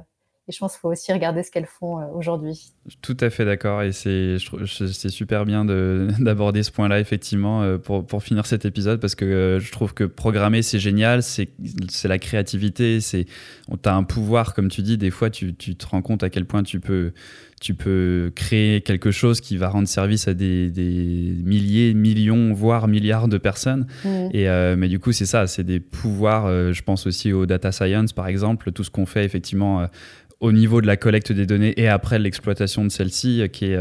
[SPEAKER 1] je pense qu'il faut aussi regarder ce qu'elles font euh, aujourd'hui.
[SPEAKER 2] Tout à fait d'accord. Et c'est super bien *laughs* d'aborder ce point-là, effectivement, euh, pour, finir cet épisode, parce que je trouve que programmer, c'est génial. C'est la créativité. Tu as un pouvoir, comme tu dis. Des fois, tu te rends compte à quel point tu peux tu peux créer quelque chose qui va rendre service à des, milliers, millions, voire milliards de personnes. Mm. Et, euh, mais du coup, c'est ça, c'est des pouvoirs. Euh, je pense aussi au data science, par exemple, tout ce qu'on fait effectivement euh, au niveau de la collecte des données et après l'exploitation de celles-ci, qui,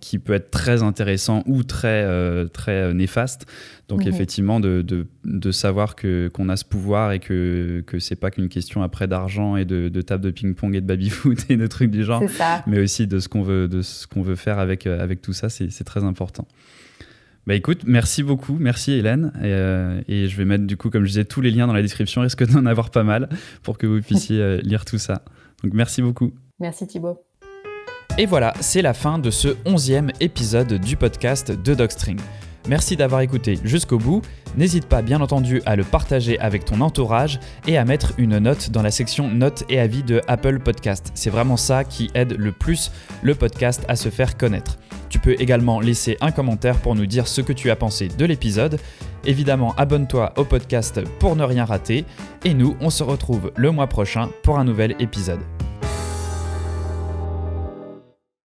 [SPEAKER 2] qui peut être très intéressant ou très, très néfaste. Donc mhm. effectivement, de, de, savoir que qu'on a ce pouvoir et que que c'est pas qu'une question après d'argent et de, de table de ping-pong et de baby-foot *laughs* et de trucs du genre, mais aussi de ce qu'on veut de ce qu'on veut faire avec euh, avec tout ça, c'est très important. Bah écoute, merci beaucoup, merci Hélène. Et, euh, et, je vais mettre du coup, comme je disais, tous les liens dans la description, risque d'en avoir pas mal pour que vous puissiez euh, lire tout ça. Donc merci beaucoup.
[SPEAKER 1] Merci Thibaut.
[SPEAKER 2] Et voilà, c'est la fin de ce onzième épisode du podcast de Dogstring. Merci d'avoir écouté jusqu'au bout. N'hésite pas bien entendu à le partager avec ton entourage et à mettre une note dans la section notes et avis de Apple Podcast. C'est vraiment ça qui aide le plus le podcast à se faire connaître. Tu peux également laisser un commentaire pour nous dire ce que tu as pensé de l'épisode. Évidemment, abonne-toi au podcast pour ne rien rater. Et nous, on se retrouve le mois prochain pour un nouvel épisode.